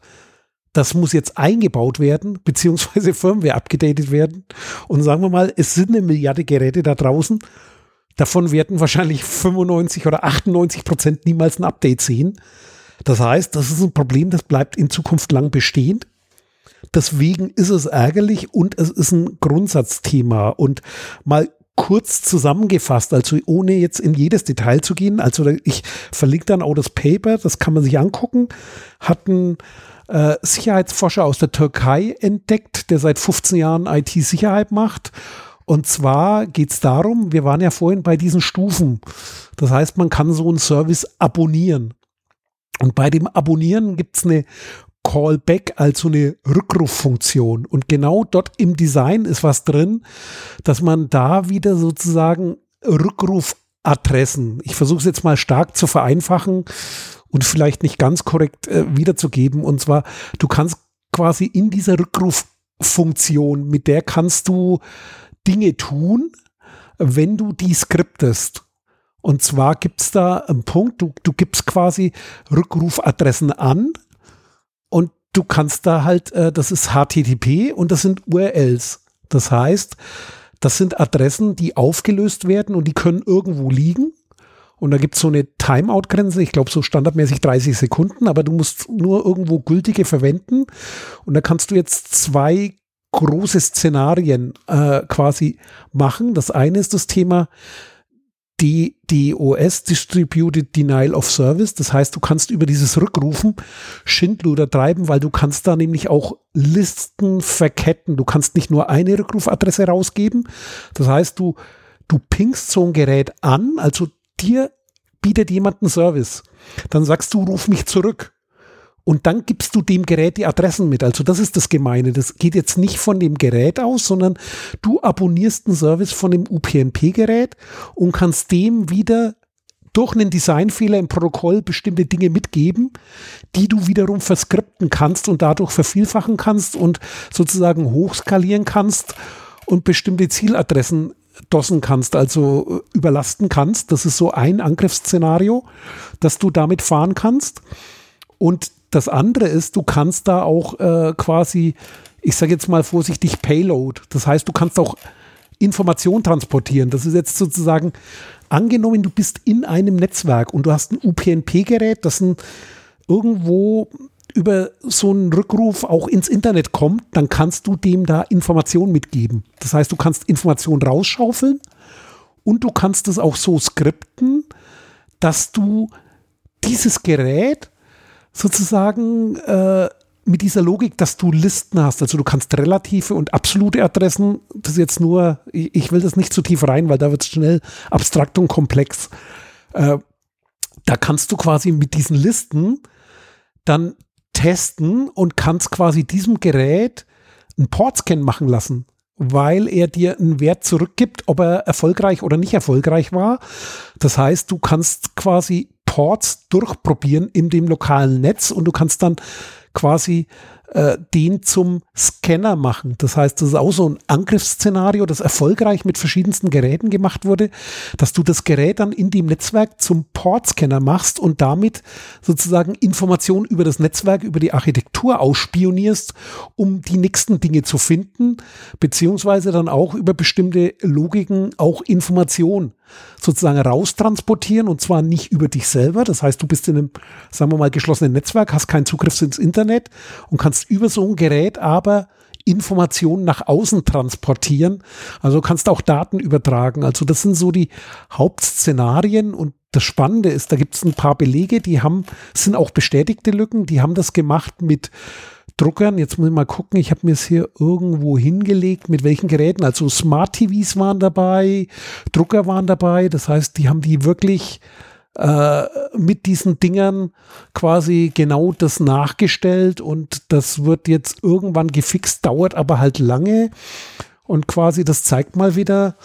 Das muss jetzt eingebaut werden, beziehungsweise Firmware abgedatet werden. Und sagen wir mal, es sind eine Milliarde Geräte da draußen. Davon werden wahrscheinlich 95 oder 98 Prozent niemals ein Update sehen. Das heißt, das ist ein Problem, das bleibt in Zukunft lang bestehen. Deswegen ist es ärgerlich und es ist ein Grundsatzthema. Und mal kurz zusammengefasst, also ohne jetzt in jedes Detail zu gehen. Also ich verlinke dann auch das Paper, das kann man sich angucken. Hat ein äh, Sicherheitsforscher aus der Türkei entdeckt, der seit 15 Jahren IT-Sicherheit macht. Und zwar geht es darum, wir waren ja vorhin bei diesen Stufen. Das heißt, man kann so einen Service abonnieren. Und bei dem Abonnieren gibt es eine Callback, also eine Rückruffunktion. Und genau dort im Design ist was drin, dass man da wieder sozusagen Rückrufadressen, ich versuche es jetzt mal stark zu vereinfachen und vielleicht nicht ganz korrekt äh, wiederzugeben. Und zwar, du kannst quasi in dieser Rückruffunktion, mit der kannst du Dinge tun, wenn du die skriptest. Und zwar gibt es da einen Punkt, du, du gibst quasi Rückrufadressen an und du kannst da halt, äh, das ist HTTP und das sind URLs. Das heißt, das sind Adressen, die aufgelöst werden und die können irgendwo liegen. Und da gibt es so eine Timeout-Grenze, ich glaube so standardmäßig 30 Sekunden, aber du musst nur irgendwo gültige verwenden. Und da kannst du jetzt zwei große Szenarien äh, quasi machen. Das eine ist das Thema, die DOS Distributed Denial of Service. Das heißt, du kannst über dieses Rückrufen Schindluder treiben, weil du kannst da nämlich auch Listen verketten. Du kannst nicht nur eine Rückrufadresse rausgeben. Das heißt, du, du pingst so ein Gerät an, also dir bietet jemand einen Service. Dann sagst du, ruf mich zurück. Und dann gibst du dem Gerät die Adressen mit. Also das ist das Gemeine. Das geht jetzt nicht von dem Gerät aus, sondern du abonnierst einen Service von dem UPnP-Gerät und kannst dem wieder durch einen Designfehler im Protokoll bestimmte Dinge mitgeben, die du wiederum verskripten kannst und dadurch vervielfachen kannst und sozusagen hochskalieren kannst und bestimmte Zieladressen dossen kannst, also überlasten kannst. Das ist so ein Angriffsszenario, das du damit fahren kannst. Und das andere ist, du kannst da auch äh, quasi, ich sage jetzt mal vorsichtig, Payload. Das heißt, du kannst auch Information transportieren. Das ist jetzt sozusagen, angenommen, du bist in einem Netzwerk und du hast ein UPnP-Gerät, das ein, irgendwo über so einen Rückruf auch ins Internet kommt, dann kannst du dem da Informationen mitgeben. Das heißt, du kannst Informationen rausschaufeln und du kannst es auch so skripten, dass du dieses Gerät sozusagen äh, mit dieser Logik, dass du Listen hast, also du kannst relative und absolute Adressen, das ist jetzt nur, ich will das nicht zu tief rein, weil da wird es schnell abstrakt und komplex. Äh, da kannst du quasi mit diesen Listen dann testen und kannst quasi diesem Gerät einen Portscan machen lassen, weil er dir einen Wert zurückgibt, ob er erfolgreich oder nicht erfolgreich war. Das heißt, du kannst quasi Ports durchprobieren in dem lokalen Netz und du kannst dann quasi äh, den zum Scanner machen. Das heißt, das ist auch so ein Angriffsszenario, das erfolgreich mit verschiedensten Geräten gemacht wurde, dass du das Gerät dann in dem Netzwerk zum Portscanner machst und damit sozusagen Informationen über das Netzwerk, über die Architektur ausspionierst, um die nächsten Dinge zu finden, beziehungsweise dann auch über bestimmte Logiken auch Informationen sozusagen raustransportieren und zwar nicht über dich selber. Das heißt, du bist in einem, sagen wir mal, geschlossenen Netzwerk, hast keinen Zugriff ins Internet und kannst über so ein Gerät aber Informationen nach außen transportieren. Also kannst auch Daten übertragen. Also das sind so die Hauptszenarien und das Spannende ist, da gibt es ein paar Belege, die haben, sind auch bestätigte Lücken, die haben das gemacht mit Druckern. Jetzt muss ich mal gucken, ich habe mir es hier irgendwo hingelegt, mit welchen Geräten. Also Smart TVs waren dabei, Drucker waren dabei. Das heißt, die haben die wirklich äh, mit diesen Dingern quasi genau das nachgestellt und das wird jetzt irgendwann gefixt, dauert aber halt lange. Und quasi, das zeigt mal wieder,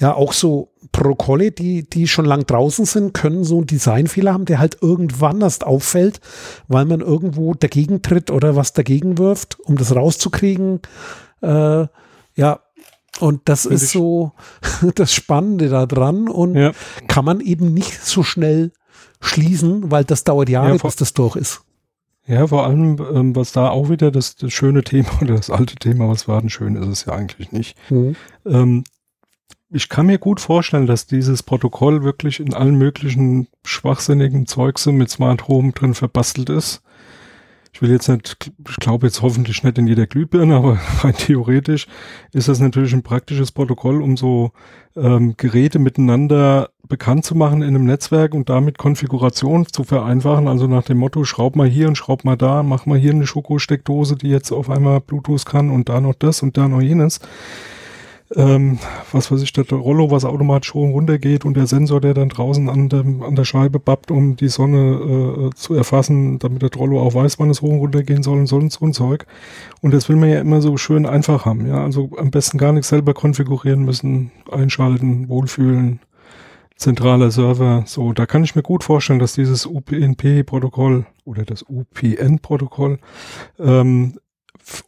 ja, auch so Protokolle, die, die schon lang draußen sind, können so einen Designfehler haben, der halt irgendwann erst auffällt, weil man irgendwo dagegen tritt oder was dagegen wirft, um das rauszukriegen. Äh, ja, und das Find ist so das Spannende daran und ja. kann man eben nicht so schnell schließen, weil das dauert Jahre, ja, bis das durch ist. Ja, vor allem, ähm, was da auch wieder das, das, schöne Thema oder das alte Thema, was war denn schön, ist es ja eigentlich nicht. Mhm. Ähm, ich kann mir gut vorstellen, dass dieses Protokoll wirklich in allen möglichen schwachsinnigen Zeugse mit Smart Home drin verbastelt ist. Ich will jetzt nicht, ich glaube jetzt hoffentlich nicht in jeder Glühbirne, aber rein theoretisch ist das natürlich ein praktisches Protokoll, um so ähm, Geräte miteinander bekannt zu machen in einem Netzwerk und damit Konfiguration zu vereinfachen. Also nach dem Motto, schraub mal hier und schraub mal da, mach mal hier eine Schokosteckdose, die jetzt auf einmal Bluetooth kann und da noch das und da noch jenes ähm, was weiß ich, der Rollo, was automatisch hoch und runter geht und der Sensor, der dann draußen an, dem, an der Scheibe babbt, um die Sonne äh, zu erfassen, damit der Rollo auch weiß, wann es hoch und runter gehen soll und so und so ein Zeug. Und das will man ja immer so schön einfach haben, ja. Also am besten gar nichts selber konfigurieren müssen, einschalten, wohlfühlen, zentraler Server. So, da kann ich mir gut vorstellen, dass dieses UPnP-Protokoll oder das UPN-Protokoll ähm,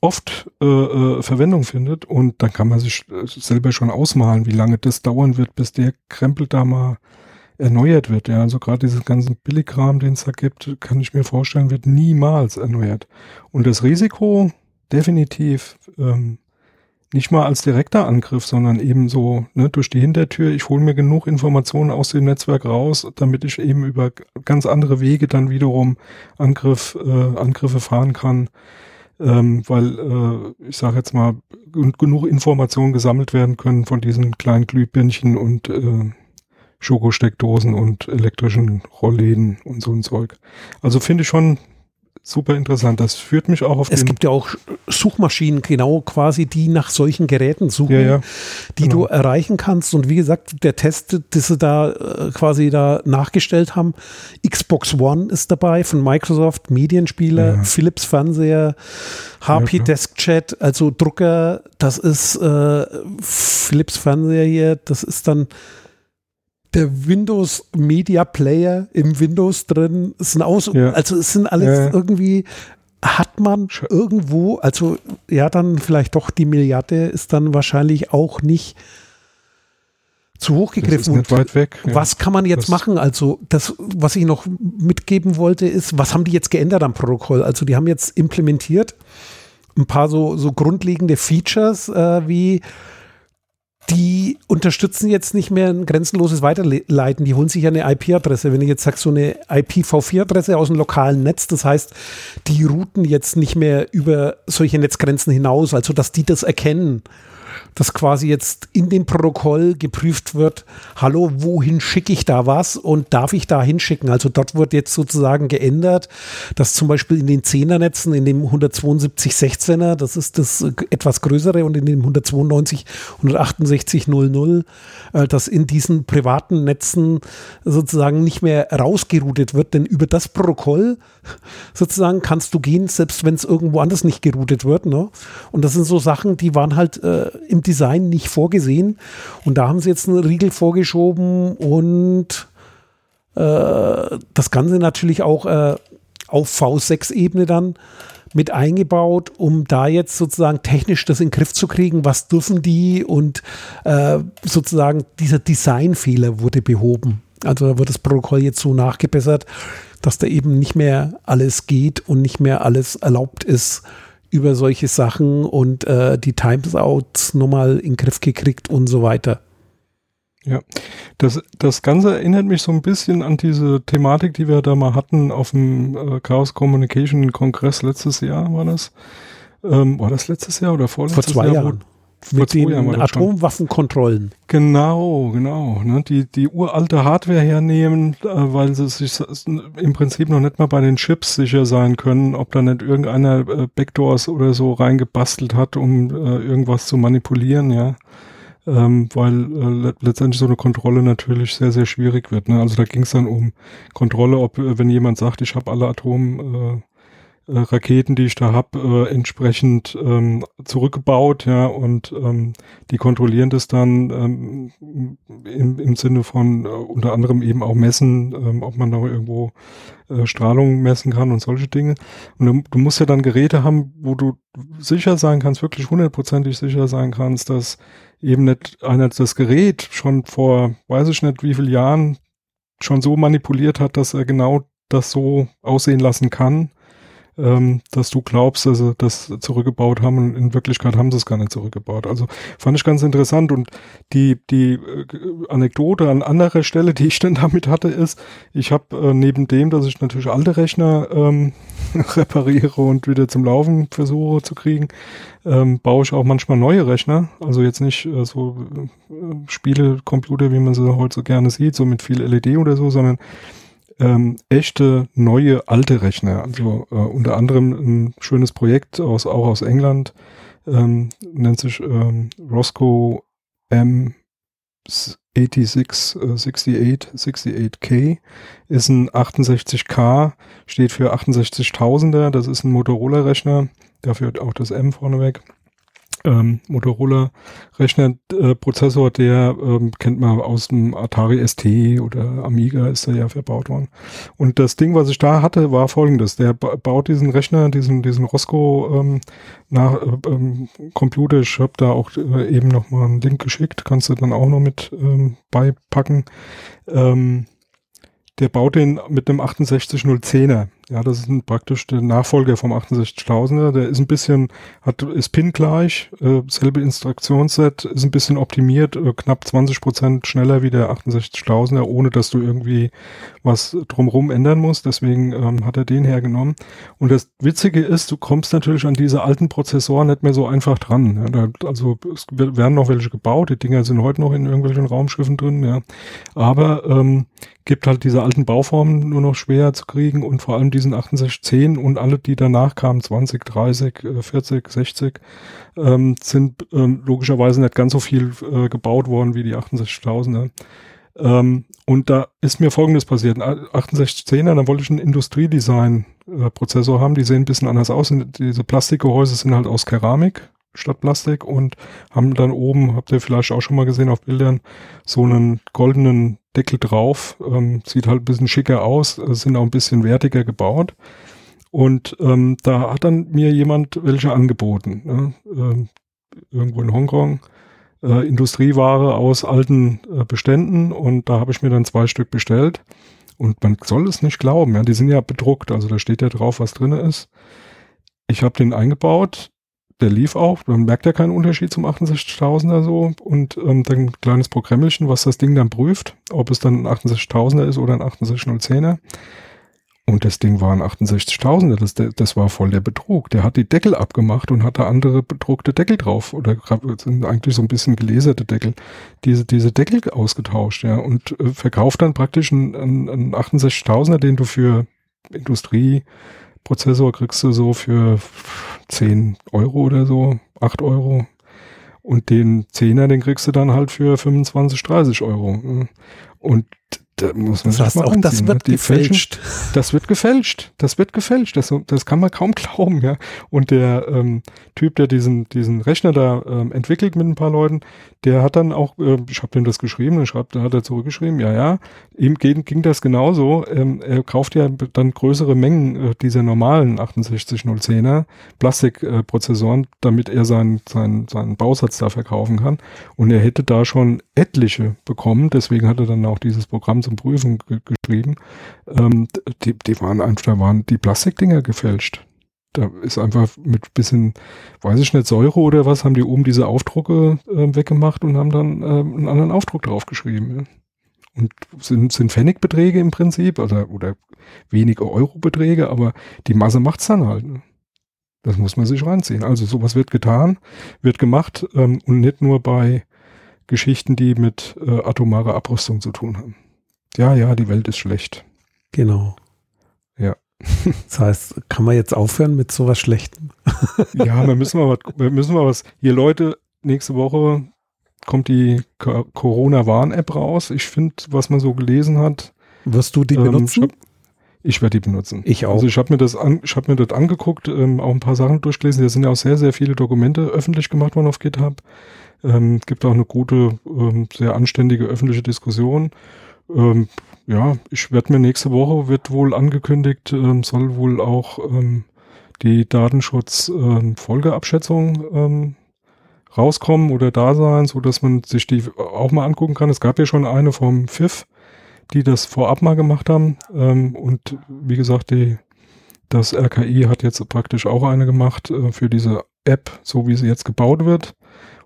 oft äh, äh, Verwendung findet und dann kann man sich äh, selber schon ausmalen, wie lange das dauern wird, bis der Krempel da mal erneuert wird. Ja, also gerade diesen ganzen Billigrahmen, den es da gibt, kann ich mir vorstellen, wird niemals erneuert. Und das Risiko definitiv ähm, nicht mal als direkter Angriff, sondern eben so ne, durch die Hintertür. Ich hole mir genug Informationen aus dem Netzwerk raus, damit ich eben über ganz andere Wege dann wiederum Angriff, äh, Angriffe fahren kann ähm, weil äh, ich sage jetzt mal genug Informationen gesammelt werden können von diesen kleinen Glühbirnchen und äh, Schokosteckdosen und elektrischen Rollläden und so ein Zeug. Also finde ich schon super interessant. Das führt mich auch auf Es gibt ja auch Suchmaschinen, genau quasi, die nach solchen Geräten suchen, ja, ja. die genau. du erreichen kannst. Und wie gesagt, der Test, den sie da äh, quasi da nachgestellt haben, Xbox One ist dabei von Microsoft, Medienspieler, ja. Philips Fernseher, HP Desk Chat, also Drucker, das ist äh, Philips Fernseher hier, das ist dann der Windows Media Player im Windows drin. Sind aus, ja. also es sind alles ja. irgendwie hat man irgendwo, also ja, dann vielleicht doch die Milliarde ist dann wahrscheinlich auch nicht zu hoch gegriffen. Nicht weit weg. Ja. Was kann man jetzt das machen? Also das, was ich noch mitgeben wollte, ist, was haben die jetzt geändert am Protokoll? Also die haben jetzt implementiert ein paar so, so grundlegende Features äh, wie die unterstützen jetzt nicht mehr ein grenzenloses Weiterleiten. Die holen sich ja eine IP-Adresse. Wenn ich jetzt sage, so eine IPv4-Adresse aus dem lokalen Netz, das heißt, die routen jetzt nicht mehr über solche Netzgrenzen hinaus, also dass die das erkennen dass quasi jetzt in dem Protokoll geprüft wird, hallo, wohin schicke ich da was und darf ich da hinschicken? Also dort wird jetzt sozusagen geändert, dass zum Beispiel in den 10er-Netzen, in dem 172.16er, das ist das etwas größere und in dem 192, 168.00, äh, dass in diesen privaten Netzen sozusagen nicht mehr rausgeroutet wird, denn über das Protokoll sozusagen kannst du gehen, selbst wenn es irgendwo anders nicht geroutet wird. Ne? Und das sind so Sachen, die waren halt äh, im Design nicht vorgesehen. Und da haben sie jetzt einen Riegel vorgeschoben und äh, das Ganze natürlich auch äh, auf V6-Ebene dann mit eingebaut, um da jetzt sozusagen technisch das in den Griff zu kriegen, was dürfen die und äh, sozusagen dieser Designfehler wurde behoben. Also da wird das Protokoll jetzt so nachgebessert, dass da eben nicht mehr alles geht und nicht mehr alles erlaubt ist, über solche Sachen und äh, die Times-Outs nochmal in den Griff gekriegt und so weiter. Ja, das, das Ganze erinnert mich so ein bisschen an diese Thematik, die wir da mal hatten auf dem äh, Chaos Communication Kongress letztes Jahr, war das? Ähm, war das letztes Jahr oder vorletztes Vor zwei Jahr? Jahren. Mit den Atomwaffenkontrollen. Genau, genau. Ne? Die, die uralte Hardware hernehmen, äh, weil sie sich im Prinzip noch nicht mal bei den Chips sicher sein können, ob da nicht irgendeiner äh, Backdoors oder so reingebastelt hat, um äh, irgendwas zu manipulieren, ja. Ähm, weil äh, letztendlich so eine Kontrolle natürlich sehr, sehr schwierig wird. Ne? Also da ging es dann um Kontrolle, ob wenn jemand sagt, ich habe alle Atom äh, äh, Raketen, die ich da habe, äh, entsprechend ähm, zurückgebaut, ja, und ähm, die kontrollieren das dann ähm, im, im Sinne von äh, unter anderem eben auch messen, ähm, ob man da irgendwo äh, Strahlung messen kann und solche Dinge. Und du, du musst ja dann Geräte haben, wo du sicher sein kannst, wirklich hundertprozentig sicher sein kannst, dass eben nicht einer das Gerät schon vor, weiß ich nicht, wie vielen Jahren schon so manipuliert hat, dass er genau das so aussehen lassen kann, ähm, dass du glaubst, dass sie das zurückgebaut haben und in Wirklichkeit haben sie es gar nicht zurückgebaut. Also fand ich ganz interessant und die, die äh, Anekdote an anderer Stelle, die ich dann damit hatte, ist, ich habe äh, neben dem, dass ich natürlich alte Rechner ähm, repariere und wieder zum Laufen versuche zu kriegen, ähm, baue ich auch manchmal neue Rechner. Also jetzt nicht äh, so äh, Spielecomputer, wie man sie heute so gerne sieht, so mit viel LED oder so, sondern ähm, echte neue alte Rechner. Also äh, unter anderem ein schönes Projekt aus auch aus England ähm, nennt sich ähm, Roscoe M 86, äh, 68, 68K ist ein 68K, steht für 68.000er, das ist ein Motorola-Rechner, dafür auch das M vorneweg ähm, Motorola Rechnerprozessor, äh, der ähm, kennt man aus dem Atari ST oder Amiga ist der ja verbaut worden. Und das Ding, was ich da hatte, war folgendes. Der baut diesen Rechner, diesen, diesen Roscoe ähm, nach, äh, ähm, Computer. Ich habe da auch äh, eben noch mal einen Link geschickt. Kannst du dann auch noch mit ähm, beipacken. Ähm, der baut den mit einem 68010er. Ja, das ist ein, praktisch der Nachfolger vom 68000er. Der ist ein bisschen, hat, ist pin-gleich, äh, selbe Instruktionsset, ist ein bisschen optimiert, äh, knapp 20 Prozent schneller wie der 68000er, ohne dass du irgendwie was drumrum ändern musst. Deswegen ähm, hat er den hergenommen. Und das Witzige ist, du kommst natürlich an diese alten Prozessoren nicht mehr so einfach dran. Ja, da, also es werden noch welche gebaut. Die Dinger sind heute noch in irgendwelchen Raumschiffen drin. Ja, aber ähm, gibt halt diese alten Bauformen nur noch schwer zu kriegen und vor allem diesen 6810 und alle, die danach kamen, 20, 30, 40, 60, ähm, sind ähm, logischerweise nicht ganz so viel äh, gebaut worden wie die 68.000er. Ähm, und da ist mir Folgendes passiert. 6810er, da wollte ich einen Industriedesign-Prozessor äh, haben. Die sehen ein bisschen anders aus. Diese Plastikgehäuse sind halt aus Keramik statt Plastik und haben dann oben, habt ihr vielleicht auch schon mal gesehen auf Bildern, so einen goldenen Deckel drauf. Ähm, sieht halt ein bisschen schicker aus, äh, sind auch ein bisschen wertiger gebaut. Und ähm, da hat dann mir jemand welche angeboten. Ne? Ähm, irgendwo in Hongkong. Äh, Industrieware aus alten äh, Beständen und da habe ich mir dann zwei Stück bestellt. Und man soll es nicht glauben, ja, die sind ja bedruckt, also da steht ja drauf, was drin ist. Ich habe den eingebaut, der lief auch, man merkt ja keinen Unterschied zum 68.000er so und ähm, dann ein kleines Programmchen, was das Ding dann prüft, ob es dann ein 68.000er ist oder ein 68010er. Und das Ding war ein 68.000er, das, das war voll der Betrug. Der hat die Deckel abgemacht und hatte andere bedruckte Deckel drauf oder sind eigentlich so ein bisschen gelaserte Deckel. Diese, diese Deckel ausgetauscht, ja, und äh, verkauft dann praktisch einen, einen 68.000er, den du für Industrie Prozessor kriegst du so für 10 Euro oder so, 8 Euro. Und den 10er, den kriegst du dann halt für 25, 30 Euro. Und da muss man das heißt mal auch, anziehen, das ne? wird gefälscht. Fälschen, das wird gefälscht. Das wird gefälscht. Das, das kann man kaum glauben, ja. Und der ähm, Typ, der diesen, diesen Rechner da ähm, entwickelt mit ein paar Leuten, der hat dann auch, äh, ich habe dem das geschrieben, dann schreibt, da hat er zurückgeschrieben, ja, ja, ihm ging, ging das genauso. Ähm, er kauft ja dann größere Mengen äh, dieser normalen 68010er Plastikprozessoren, äh, damit er seinen, seinen, seinen Bausatz da verkaufen kann. Und er hätte da schon etliche bekommen, deswegen hat er dann auch dieses Programm zum Prüfen geschrieben. Ähm, die, die waren einfach, da waren die Plastikdinger gefälscht. Da ist einfach mit bisschen, weiß ich nicht, Säure oder was, haben die oben diese Aufdrucke äh, weggemacht und haben dann äh, einen anderen Aufdruck draufgeschrieben. Ja. Und sind, sind Pfennigbeträge im Prinzip oder, oder wenige Eurobeträge, aber die Masse macht's dann halt. Ne? Das muss man sich reinziehen. Also sowas wird getan, wird gemacht ähm, und nicht nur bei Geschichten, die mit äh, atomarer Abrüstung zu tun haben. Ja, ja, die Welt ist schlecht. Genau. Das heißt, kann man jetzt aufhören mit sowas Schlechtem? ja, wir müssen mal was, wir müssen mal was. Hier Leute, nächste Woche kommt die Corona-Warn-App raus. Ich finde, was man so gelesen hat. Wirst du die ähm, benutzen? Ich werde die benutzen. Ich auch. Also ich habe mir das an, ich habe mir das angeguckt, ähm, auch ein paar Sachen durchgelesen. Da sind ja auch sehr, sehr viele Dokumente öffentlich gemacht worden auf GitHub. Ähm, gibt auch eine gute, ähm, sehr anständige öffentliche Diskussion. Ähm, ja, ich werde mir nächste Woche, wird wohl angekündigt, ähm, soll wohl auch ähm, die Datenschutz-Folgeabschätzung ähm, ähm, rauskommen oder da sein, so dass man sich die auch mal angucken kann. Es gab ja schon eine vom FIF, die das vorab mal gemacht haben. Ähm, und wie gesagt, die, das RKI hat jetzt praktisch auch eine gemacht äh, für diese App, so wie sie jetzt gebaut wird.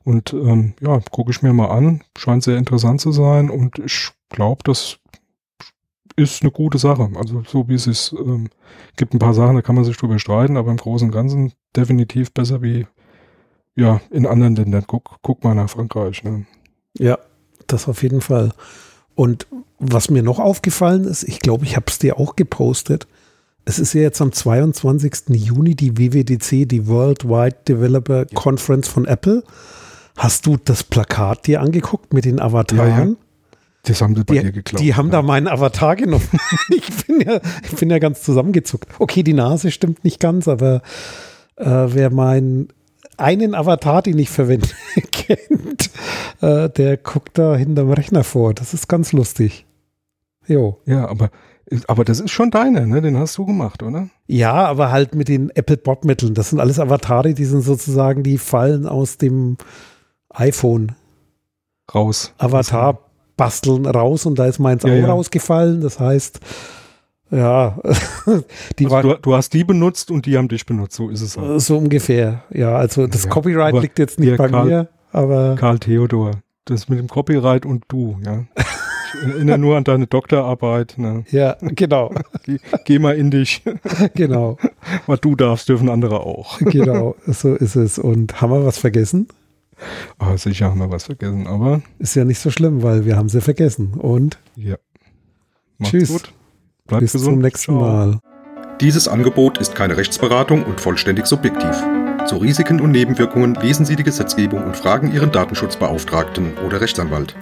Und ähm, ja, gucke ich mir mal an. Scheint sehr interessant zu sein und ich glaube, das ist eine gute Sache. Also so wie es ist, ähm, gibt ein paar Sachen, da kann man sich drüber streiten, aber im Großen und Ganzen definitiv besser wie ja in anderen Ländern. Guck, guck mal nach Frankreich. Ne? Ja, das auf jeden Fall. Und was mir noch aufgefallen ist, ich glaube, ich habe es dir auch gepostet. Es ist ja jetzt am 22. Juni die WWDC, die Worldwide Developer ja. Conference von Apple. Hast du das Plakat dir angeguckt mit den Avataren? Ja. Das haben sie bei die, dir geklaut. Die haben ja. da meinen Avatar genommen. ich, bin ja, ich bin ja ganz zusammengezuckt. Okay, die Nase stimmt nicht ganz, aber äh, wer meinen einen Avatar, den ich verwende, kennt, äh, der guckt da hinterm Rechner vor. Das ist ganz lustig. Jo. Ja, aber, aber das ist schon deine, ne? Den hast du gemacht, oder? Ja, aber halt mit den Apple Bot-Mitteln. Das sind alles Avatare, die sind sozusagen, die fallen aus dem iPhone. Raus. Avatar basteln raus und da ist meins ja, auch ja. rausgefallen. Das heißt, ja, die also war, du, du, hast die benutzt und die haben dich benutzt, so ist es auch. So ungefähr, ja. Also das ja, Copyright liegt jetzt nicht bei Karl, mir, aber. Karl Theodor, das mit dem Copyright und du, ja. Ich erinnere nur an deine Doktorarbeit. Ne? Ja, genau. Geh, geh, mal in dich. Genau. Was du darfst, dürfen andere auch. Genau, so ist es. Und haben wir was vergessen? Oh, sicher haben wir was vergessen, aber. Ist ja nicht so schlimm, weil wir haben sie vergessen. Und ja. Macht's tschüss. Gut. Bleibt Bis gesund. zum nächsten Ciao. Mal. Dieses Angebot ist keine Rechtsberatung und vollständig subjektiv. Zu Risiken und Nebenwirkungen lesen Sie die Gesetzgebung und fragen Ihren Datenschutzbeauftragten oder Rechtsanwalt.